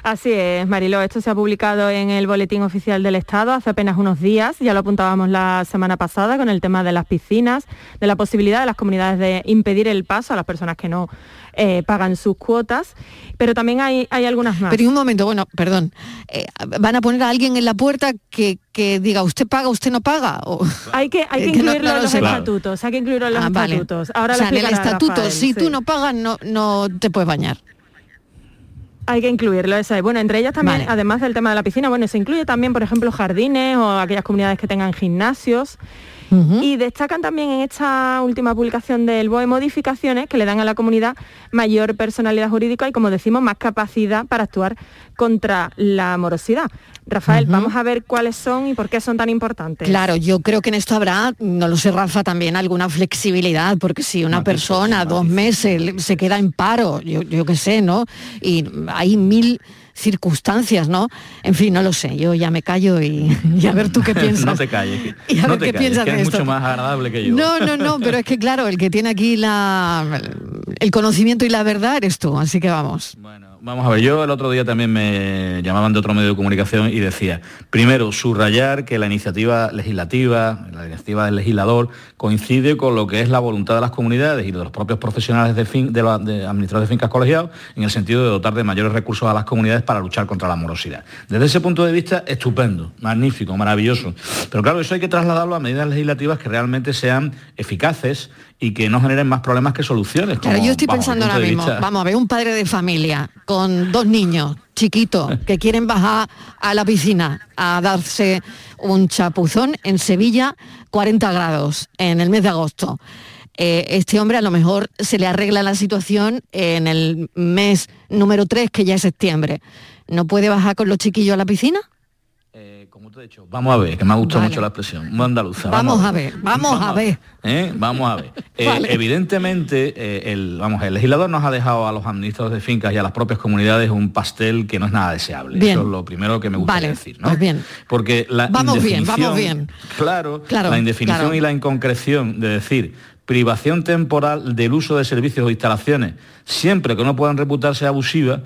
Así es, Mariló. Esto se ha publicado en el Boletín Oficial del Estado hace apenas unos días. Ya lo apuntábamos la semana pasada con el tema de las piscinas, de la posibilidad de las comunidades de impedir el paso a las personas que no eh, pagan sus cuotas. Pero también hay, hay algunas más. Pero y un momento, bueno, perdón, eh, ¿van a poner a alguien en la puerta que, que diga usted paga, usted no paga? O- Hay que, hay que Es que no- incluirlo no en lo los sé. estatutos, hay que incluirlo en los Ah, vale. estatutos. Ahora o lo sea, en el explicará estatuto, Rafael, si sí. tú no pagas, no, no te puedes bañar. Hay que incluirlo, eso es. Bueno, entre ellas también, Vale. además del tema de la piscina, bueno, se incluye también, por ejemplo, jardines o aquellas comunidades que tengan gimnasios. Y destacan también en esta última publicación del BOE modificaciones que le dan a la comunidad mayor personalidad jurídica y, como decimos, más capacidad para actuar contra la morosidad. Rafael, vamos a ver cuáles son y por qué son tan importantes. Claro, yo creo que en esto habrá, no lo sé Rafa, también alguna flexibilidad, porque si una persona dos meses se queda en paro, yo, yo qué sé, ¿no? Y hay mil circunstancias, ¿no? En fin, no lo sé, yo ya me callo y, y a ver tú qué piensas. no te calles. Y a no ver te qué calles, piensas que de esto. mucho más agradable que yo. No, no, no, pero es que claro, el que tiene aquí la, el conocimiento y la verdad eres tú, así que vamos. Vamos a ver, yo el otro día también me llamaban de otro medio de comunicación y decía, primero, subrayar que la iniciativa legislativa, la iniciativa del legislador, coincide con lo que es la voluntad de las comunidades y de los propios profesionales de, fin, de administradores de fincas colegiados en el sentido de dotar de mayores recursos a las comunidades para luchar contra la morosidad. Desde ese punto de vista, estupendo, magnífico, maravilloso. Pero claro, eso hay que trasladarlo a medidas legislativas que realmente sean eficaces y que no generen más problemas que soluciones. Claro, como, yo estoy pensando ahora mismo, vista- vamos a ver, un padre de familia con dos niños chiquitos que quieren bajar a la piscina a darse un chapuzón en Sevilla, 40 grados en el mes de agosto. Eh, este hombre a lo mejor se le arregla la situación en el mes número 3, que ya es septiembre. ¿No puede bajar con los chiquillos a la piscina? Vamos a ver, que me ha gustado Vale. mucho la expresión, muy andaluza. Vamos a ver, vamos a ver. ¿eh? Vamos a ver. Eh, Vale. Evidentemente, eh, el, vamos, el legislador nos ha dejado a los administradores de fincas y a las propias comunidades un pastel que no es nada deseable. Bien. Eso es lo primero que me gustaría Vale, decir. ¿no? pues bien. Porque la Vamos bien, vamos bien. Claro, Claro, la indefinición claro. y la inconcreción de decir privación temporal del uso de servicios o instalaciones, siempre que no puedan reputarse abusivas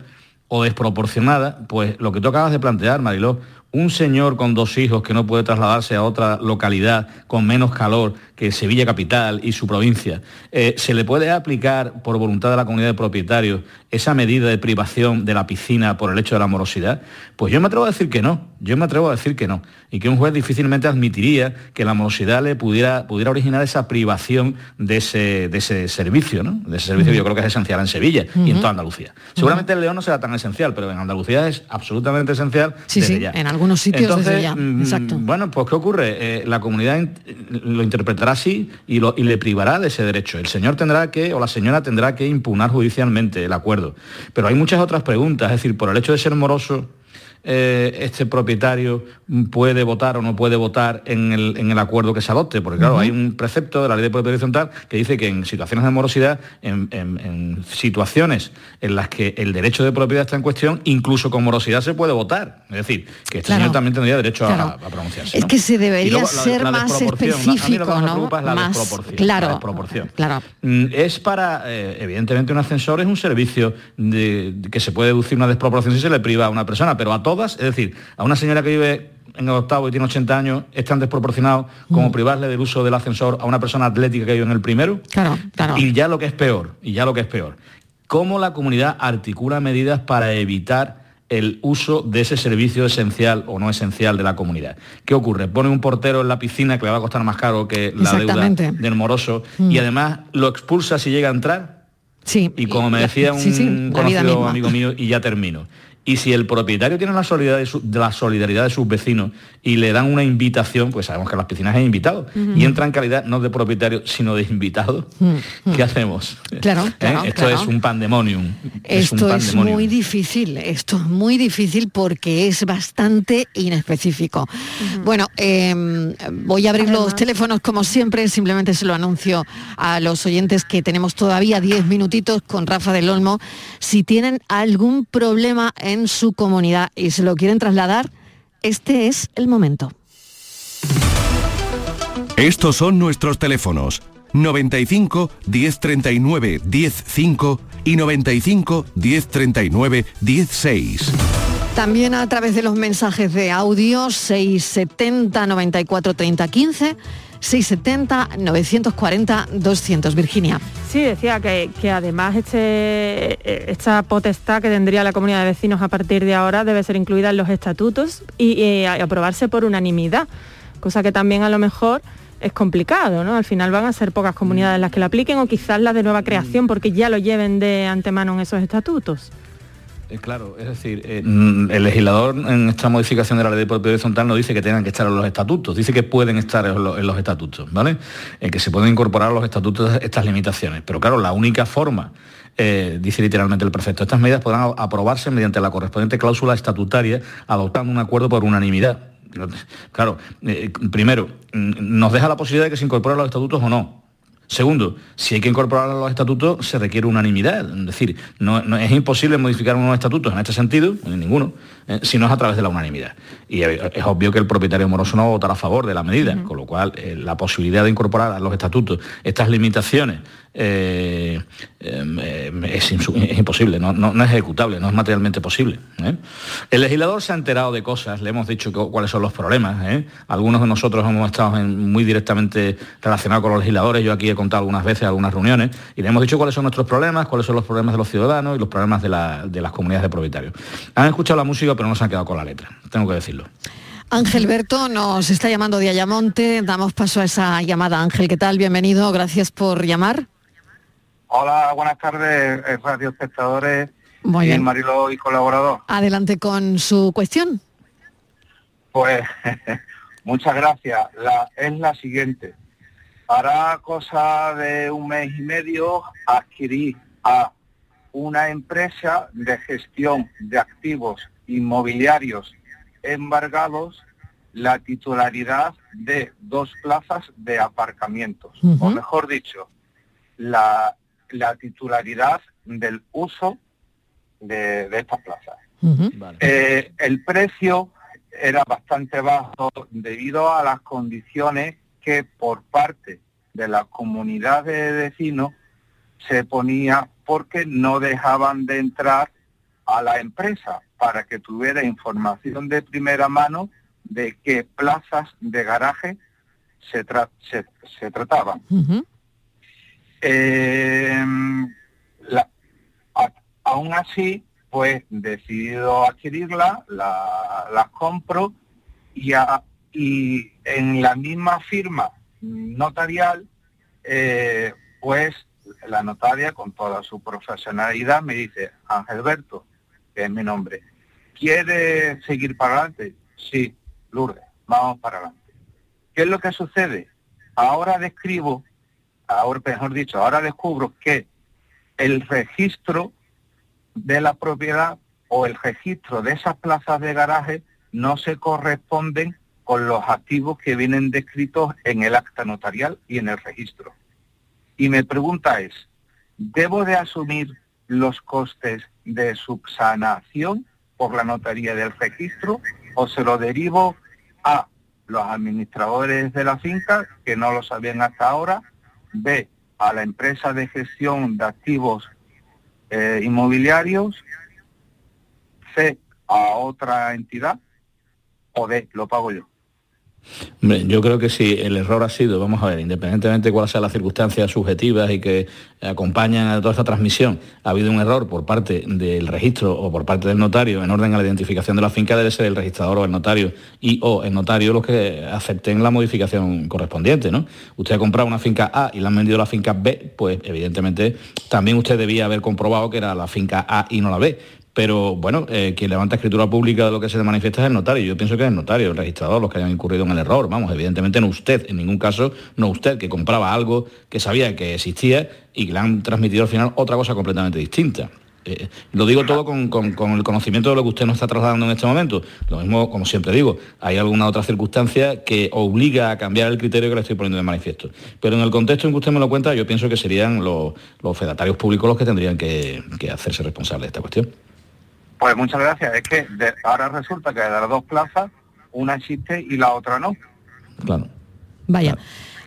o desproporcionadas, pues lo que tú acabas de plantear, Mariló, un señor con dos hijos que no puede trasladarse a otra localidad con menos calor que Sevilla Capital y su provincia, eh, ¿se le puede aplicar por voluntad de la comunidad de propietarios esa medida de privación de la piscina por el hecho de la morosidad? Pues yo me atrevo a decir que no, yo me atrevo a decir que no, y que un juez difícilmente admitiría que la morosidad le pudiera, pudiera originar esa privación de ese, de ese servicio, ¿no? De ese servicio que yo creo que es esencial en Sevilla y en toda Andalucía. Seguramente en León no será tan esencial, pero en Andalucía es absolutamente esencial Sí, desde sí, ya. en algunos sitios Entonces, desde ya. mm, Exacto. Bueno, pues ¿qué ocurre? Eh, la comunidad lo interpretará así y, y le privará de ese derecho. El señor tendrá que, o la señora tendrá que impugnar judicialmente el acuerdo. Pero hay muchas otras preguntas, es decir, por el hecho de ser moroso, eh, este propietario puede votar o no puede votar en el, en el acuerdo que se adopte, porque claro, hay un precepto de la ley de propiedad horizontal que dice que en situaciones de morosidad, en, en- en situaciones en las que el derecho de propiedad está en cuestión, incluso con morosidad se puede votar. Es decir, que este Claro. señor también tendría derecho a- Claro. a, pronunciarse. Es que se debería luego la- ser la más desproporción. A mí lo que específico, me ¿no? la Más desproporción, claro, la desproporción. claro. Mm, Es para, eh, evidentemente, un ascensor es un servicio de, que se puede deducir una desproporción si se le priva a una persona, pero a todas, es decir, a una señora que vive en el octavo y tiene 80 años, es tan desproporcionado como Mm. privarle del uso del ascensor a una persona atlética que vive en el primero. Claro, claro. Y ya lo que es peor, y ya lo que es peor, cómo la comunidad articula medidas para evitar el uso de ese servicio esencial o no esencial de la comunidad. ¿Qué ocurre? Pone un portero en la piscina que le va a costar más caro que la deuda del moroso Mm. y además lo expulsa si llega a entrar. Sí. Y como me decía un sí, sí, conocido amigo mío, y ya termino. Y si el propietario tiene la solidaridad, de, su- de la solidaridad de sus vecinos y le dan una invitación, pues sabemos que las piscinas es invitado. Y entra en calidad no de propietario, sino de invitado. ¿Qué hacemos? Claro, ¿Eh? Esto claro. es un pandemonium. es un Esto es muy difícil, esto es muy difícil porque es bastante inespecífico. Bueno, eh, voy a abrir los teléfonos como siempre, simplemente se lo anuncio a los oyentes que tenemos todavía 10 minutitos con Rafa del Olmo. Si tienen algún problema en su comunidad y se lo quieren trasladar, este es el momento. Estos son nuestros teléfonos 95 1039 105 y 95 1039 16. También a través de los mensajes de audio 670 94 30 15, 670 940 200. Virginia. Sí, decía que, que además este, eh, esta potestad que tendría la comunidad de vecinos a partir de ahora debe ser incluida en los estatutos y, eh, aprobarse por unanimidad, cosa que también a lo mejor es complicado, ¿no? Al final van a ser pocas comunidades las que la apliquen o quizás las de nueva creación porque ya lo lleven de antemano en esos estatutos. Eh, Claro, es decir, eh, mm, el legislador en esta modificación de la ley de propiedad horizontal no dice que tengan que estar en los estatutos, dice que pueden estar en los, estatutos, ¿vale? Eh, que se pueden incorporar a los estatutos estas limitaciones. Pero claro, la única forma, dice literalmente el prefecto, estas medidas podrán aprobarse mediante la correspondiente cláusula estatutaria adoptando un acuerdo por unanimidad. Claro, primero, mm, nos deja la posibilidad de que se incorporen los estatutos o no. Segundo, si hay que incorporar a los estatutos se requiere unanimidad, es decir, no, no- es imposible modificar unos estatutos en este sentido, en ninguno, eh, si no es a través de la unanimidad. Y es obvio que el propietario moroso no votará a favor de la medida, con lo cual eh, la posibilidad de incorporar a los estatutos estas limitaciones eh, eh, es, imposible, no, es ejecutable, no es materialmente posible. ¿eh? El legislador se ha enterado de cosas, le hemos dicho cu- cuáles son los problemas. Algunos de nosotros hemos estado muy directamente relacionados con los legisladores, yo aquí he contado algunas veces algunas reuniones, y le hemos dicho cuáles son nuestros problemas, cuáles son los problemas de los ciudadanos y los problemas de, de las comunidades de propietarios. Han escuchado la música, pero no se han quedado con la letra, tengo que decirlo. Ángel Berto nos está llamando de Ayamonte. Damos paso a esa llamada. Ángel, ¿qué tal? Bienvenido. Gracias por llamar. Hola, buenas tardes, eh, radio espectadores Muy y bien. Marilo y colaborador. Adelante con su cuestión. Pues muchas gracias. La, es la siguiente. Hará cosa de un mes y medio adquirí a una empresa de gestión de activos inmobiliarios embargados la titularidad de dos plazas de aparcamientos, o mejor dicho, la, la titularidad del uso de, de estas plazas. Eh, el precio era bastante bajo debido a las condiciones que por parte de la comunidad de vecinos se ponía porque no dejaban de entrar a la empresa para que tuviera información de primera mano de qué plazas de garaje se, tra- se, se trataban. A- aún así, pues decidido adquirirla, la, las compro y, y en la misma firma notarial, eh, pues la notaria con toda su profesionalidad me dice, Angelberto, que es mi nombre, ¿quiere seguir para adelante? Sí, Lourdes, vamos para adelante. ¿Qué es lo que sucede? Ahora describo, ahora mejor dicho, ahora descubro que el registro de la propiedad o el registro de esas plazas de garaje no se corresponden con los activos que vienen descritos en el acta notarial y en el registro. Y mi pregunta es, ¿debo de asumir los costes de subsanación por la notaría del registro o se lo derivo a los administradores de la finca que no lo sabían hasta ahora, B, a la empresa de gestión de activos eh, inmobiliarios, C, a otra entidad o D, lo pago yo? Hombre, yo creo que si el error ha sido, vamos a ver, independientemente de cuáles sean las circunstancias subjetivas y que acompañan a toda esta transmisión, ha habido un error por parte del registro o por parte del notario en orden a la identificación de la finca, debe ser el registrador o el notario y o el notario los que acepten la modificación correspondiente, ¿no? Usted ha comprado una finca A y le han vendido la finca B, pues evidentemente también usted debía haber comprobado que era la finca A y no la B pero bueno, eh, quien levanta escritura pública de lo que se manifiesta es el notario. Yo pienso que es el notario, el registrador, los que hayan incurrido en el error. Vamos, evidentemente no usted, en ningún caso no usted, que compraba algo que sabía que existía y que le han transmitido al final otra cosa completamente distinta. Eh, lo digo todo con, el conocimiento de lo que usted nos está trasladando en este momento. Lo mismo, como siempre digo, hay alguna otra circunstancia que obliga a cambiar el criterio que le estoy poniendo de manifiesto. Pero en el contexto en que usted me lo cuenta, yo pienso que serían los, fedatarios públicos los que tendrían que hacerse responsables de esta cuestión. Pues muchas gracias. Es que ahora resulta que de las dos plazas, una existe y la otra no. Claro. Vaya.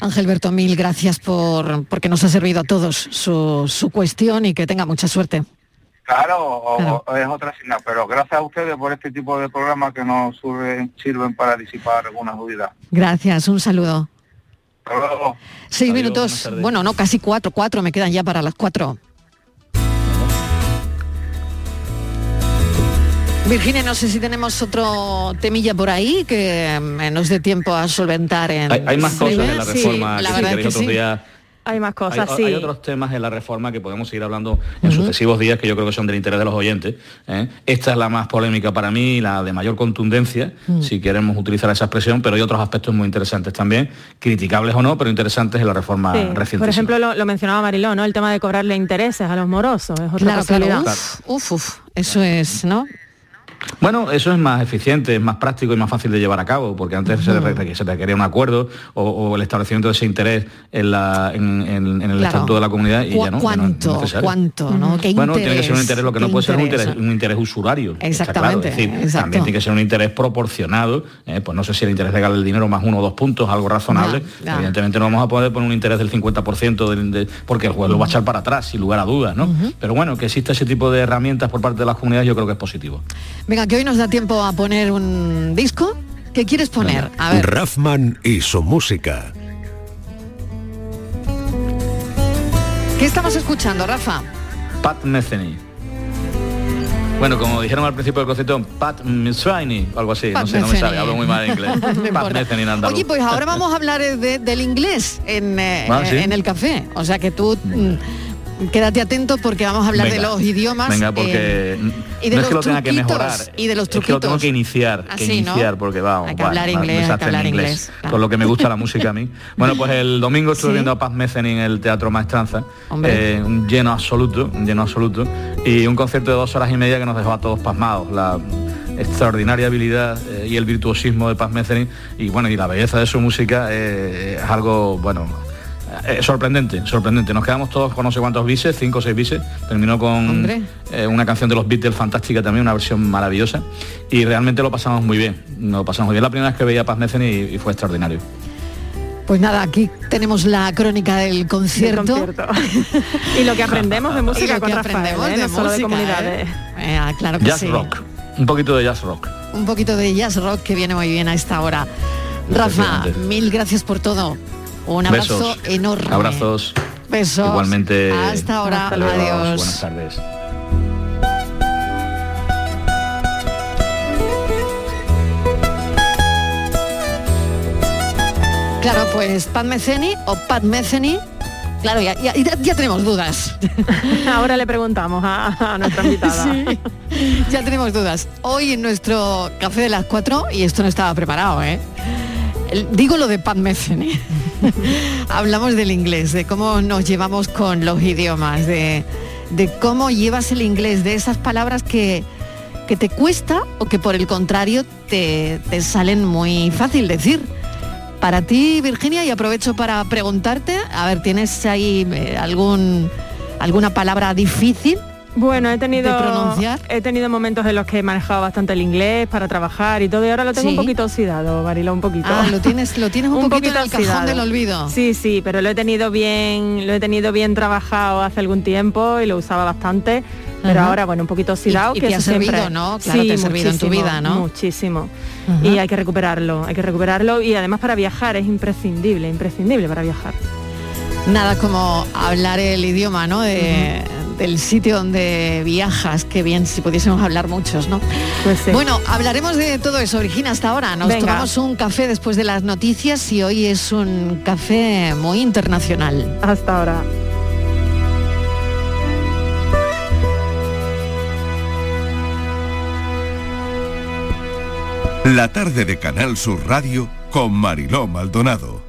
Ángel Berto, mil gracias por porque nos ha servido a todos su, cuestión y que tenga mucha suerte. Claro, es otra asignación, pero gracias a ustedes por este tipo de programas que nos sirven, para disipar algunas dudas. Gracias, un saludo. Hasta Seis minutos, bueno, no, casi cuatro, cuatro me quedan ya para las cuatro. Virginia, no sé si tenemos otro temilla por ahí que mm, nos dé tiempo a solventar en... Hay, más cosas en la reforma que, si Hay más cosas, hay, sí. Hay otros temas en la reforma que podemos seguir hablando en sucesivos días que yo creo que son del interés de los oyentes. ¿eh? Esta es la más polémica para mí, la de mayor contundencia, mm. si queremos utilizar esa expresión, pero hay otros aspectos muy interesantes también, criticables o no, pero interesantes en la reforma reciente. Por ejemplo, lo, mencionaba Mariló, ¿no? El tema de cobrarle intereses a los morosos. Es otra claro, Uf, uf, eso es, ¿no? Bueno, eso es más eficiente, es más práctico y más fácil de llevar a cabo, porque antes se, requería un acuerdo o, el establecimiento de ese interés en, el estatuto de la comunidad y ya no. ¿Cuánto? ¿Cuánto? bueno, tiene que ser un interés, lo que no puede ser un interés, un interés usurario. Exactamente. también tiene que ser un interés proporcionado, eh, pues no sé si el interés legal del dinero más uno o dos puntos, algo razonable. Evidentemente no vamos a poder poner un interés del 50% porque el juez lo va a echar para atrás, sin lugar a dudas, ¿no? Pero bueno, que exista ese tipo de herramientas por parte de las comunidades yo creo que es positivo. Venga, que hoy nos da tiempo a poner un disco. ¿Qué quieres poner? A ver. Raffman y su música. ¿Qué estamos escuchando, Rafa? Pat Metheny. Bueno, como dijeron al principio del concierto, Pat Metheny, algo así, no sé, no me sabe, hablo muy mal inglés. Pat Metheny en andaluz. Oye, pues ahora vamos a hablar del inglés en, eh, ah, en el café. O sea que tú quédate atento porque vamos a hablar de los idiomas. Venga, porque eh, y de no los es que lo tenga que mejorar. Y de los truquitos. Es que lo tengo que iniciar, que iniciar, porque vamos. Hay que hablar inglés, hay que hablar inglés. Con lo que me gusta la música a mí. Bueno, pues el domingo estuve viendo a Paz Meceni en el Teatro Maestranza. Eh, un lleno absoluto, un lleno absoluto. Y un concierto de dos horas y media que nos dejó a todos pasmados. La, extraordinaria habilidad eh, y el virtuosismo de Paz Metheny y bueno y la belleza de su música es algo bueno eh, sorprendente, sorprendente. Nos quedamos todos con no sé cuántos bises, cinco o seis bises. Terminó con eh, una canción de los Beatles fantástica también, una versión maravillosa. Y realmente lo pasamos muy bien. Lo pasamos muy bien. La primera vez que veía Paz Mecen y, fue extraordinario. Pues nada, aquí tenemos la crónica del concierto. y lo que aprendemos de música con Rafael, ¿eh? no solo de comunidades. claro que jazz rock. Un poquito de jazz rock. Un poquito de jazz rock que viene muy bien a esta hora. Rafa, mil gracias por todo. Un abrazo enorme. Abrazos. Besos. Igualmente. Hasta ahora. Adiós. Buenas tardes. Claro, pues Pat Meceni o Pat Meceni. Claro, ya, ya, tenemos dudas. Ahora le preguntamos a, nuestra invitada. Sí, ya tenemos dudas. Hoy en nuestro café de las cuatro, y esto no estaba preparado, ¿eh? Digo lo de Pat Metheny. Hablamos del inglés, de cómo nos llevamos con los idiomas, de, cómo llevas el inglés, de esas palabras que, que te cuesta o que por el contrario te, te salen muy fácil decir. Para ti, Virginia, y aprovecho para preguntarte, a ver, ¿tienes ahí eh, algún, alguna palabra difícil bueno, he tenido, he tenido momentos en los que he manejado bastante el inglés para trabajar y todo, y ahora lo tengo un poquito oxidado, Barilo, un poquito. Ah, lo tienes, lo tienes un, poquito, en el cajón del olvido. Sí, sí, pero lo he tenido bien, lo he tenido bien trabajado hace algún tiempo y lo usaba bastante. Pero Ajá. ahora, bueno, un poquito oxidado. Y- y que te ha eso siempre- servido, ¿no? Claro, te ha servido en tu vida, ¿no? Muchísimo. Ajá. Y hay que recuperarlo, hay que recuperarlo y además para viajar es imprescindible, imprescindible para viajar. Nada como hablar el idioma, ¿no? De- Del sitio donde viajas, qué bien si pudiésemos hablar muchos, ¿no? Pues sí. Bueno, hablaremos de todo eso, Virginia, hasta ahora. Nos Venga. tomamos un café después de las noticias y hoy es un café muy internacional. Hasta ahora. La tarde de Canal Sur Radio con Mariló Maldonado.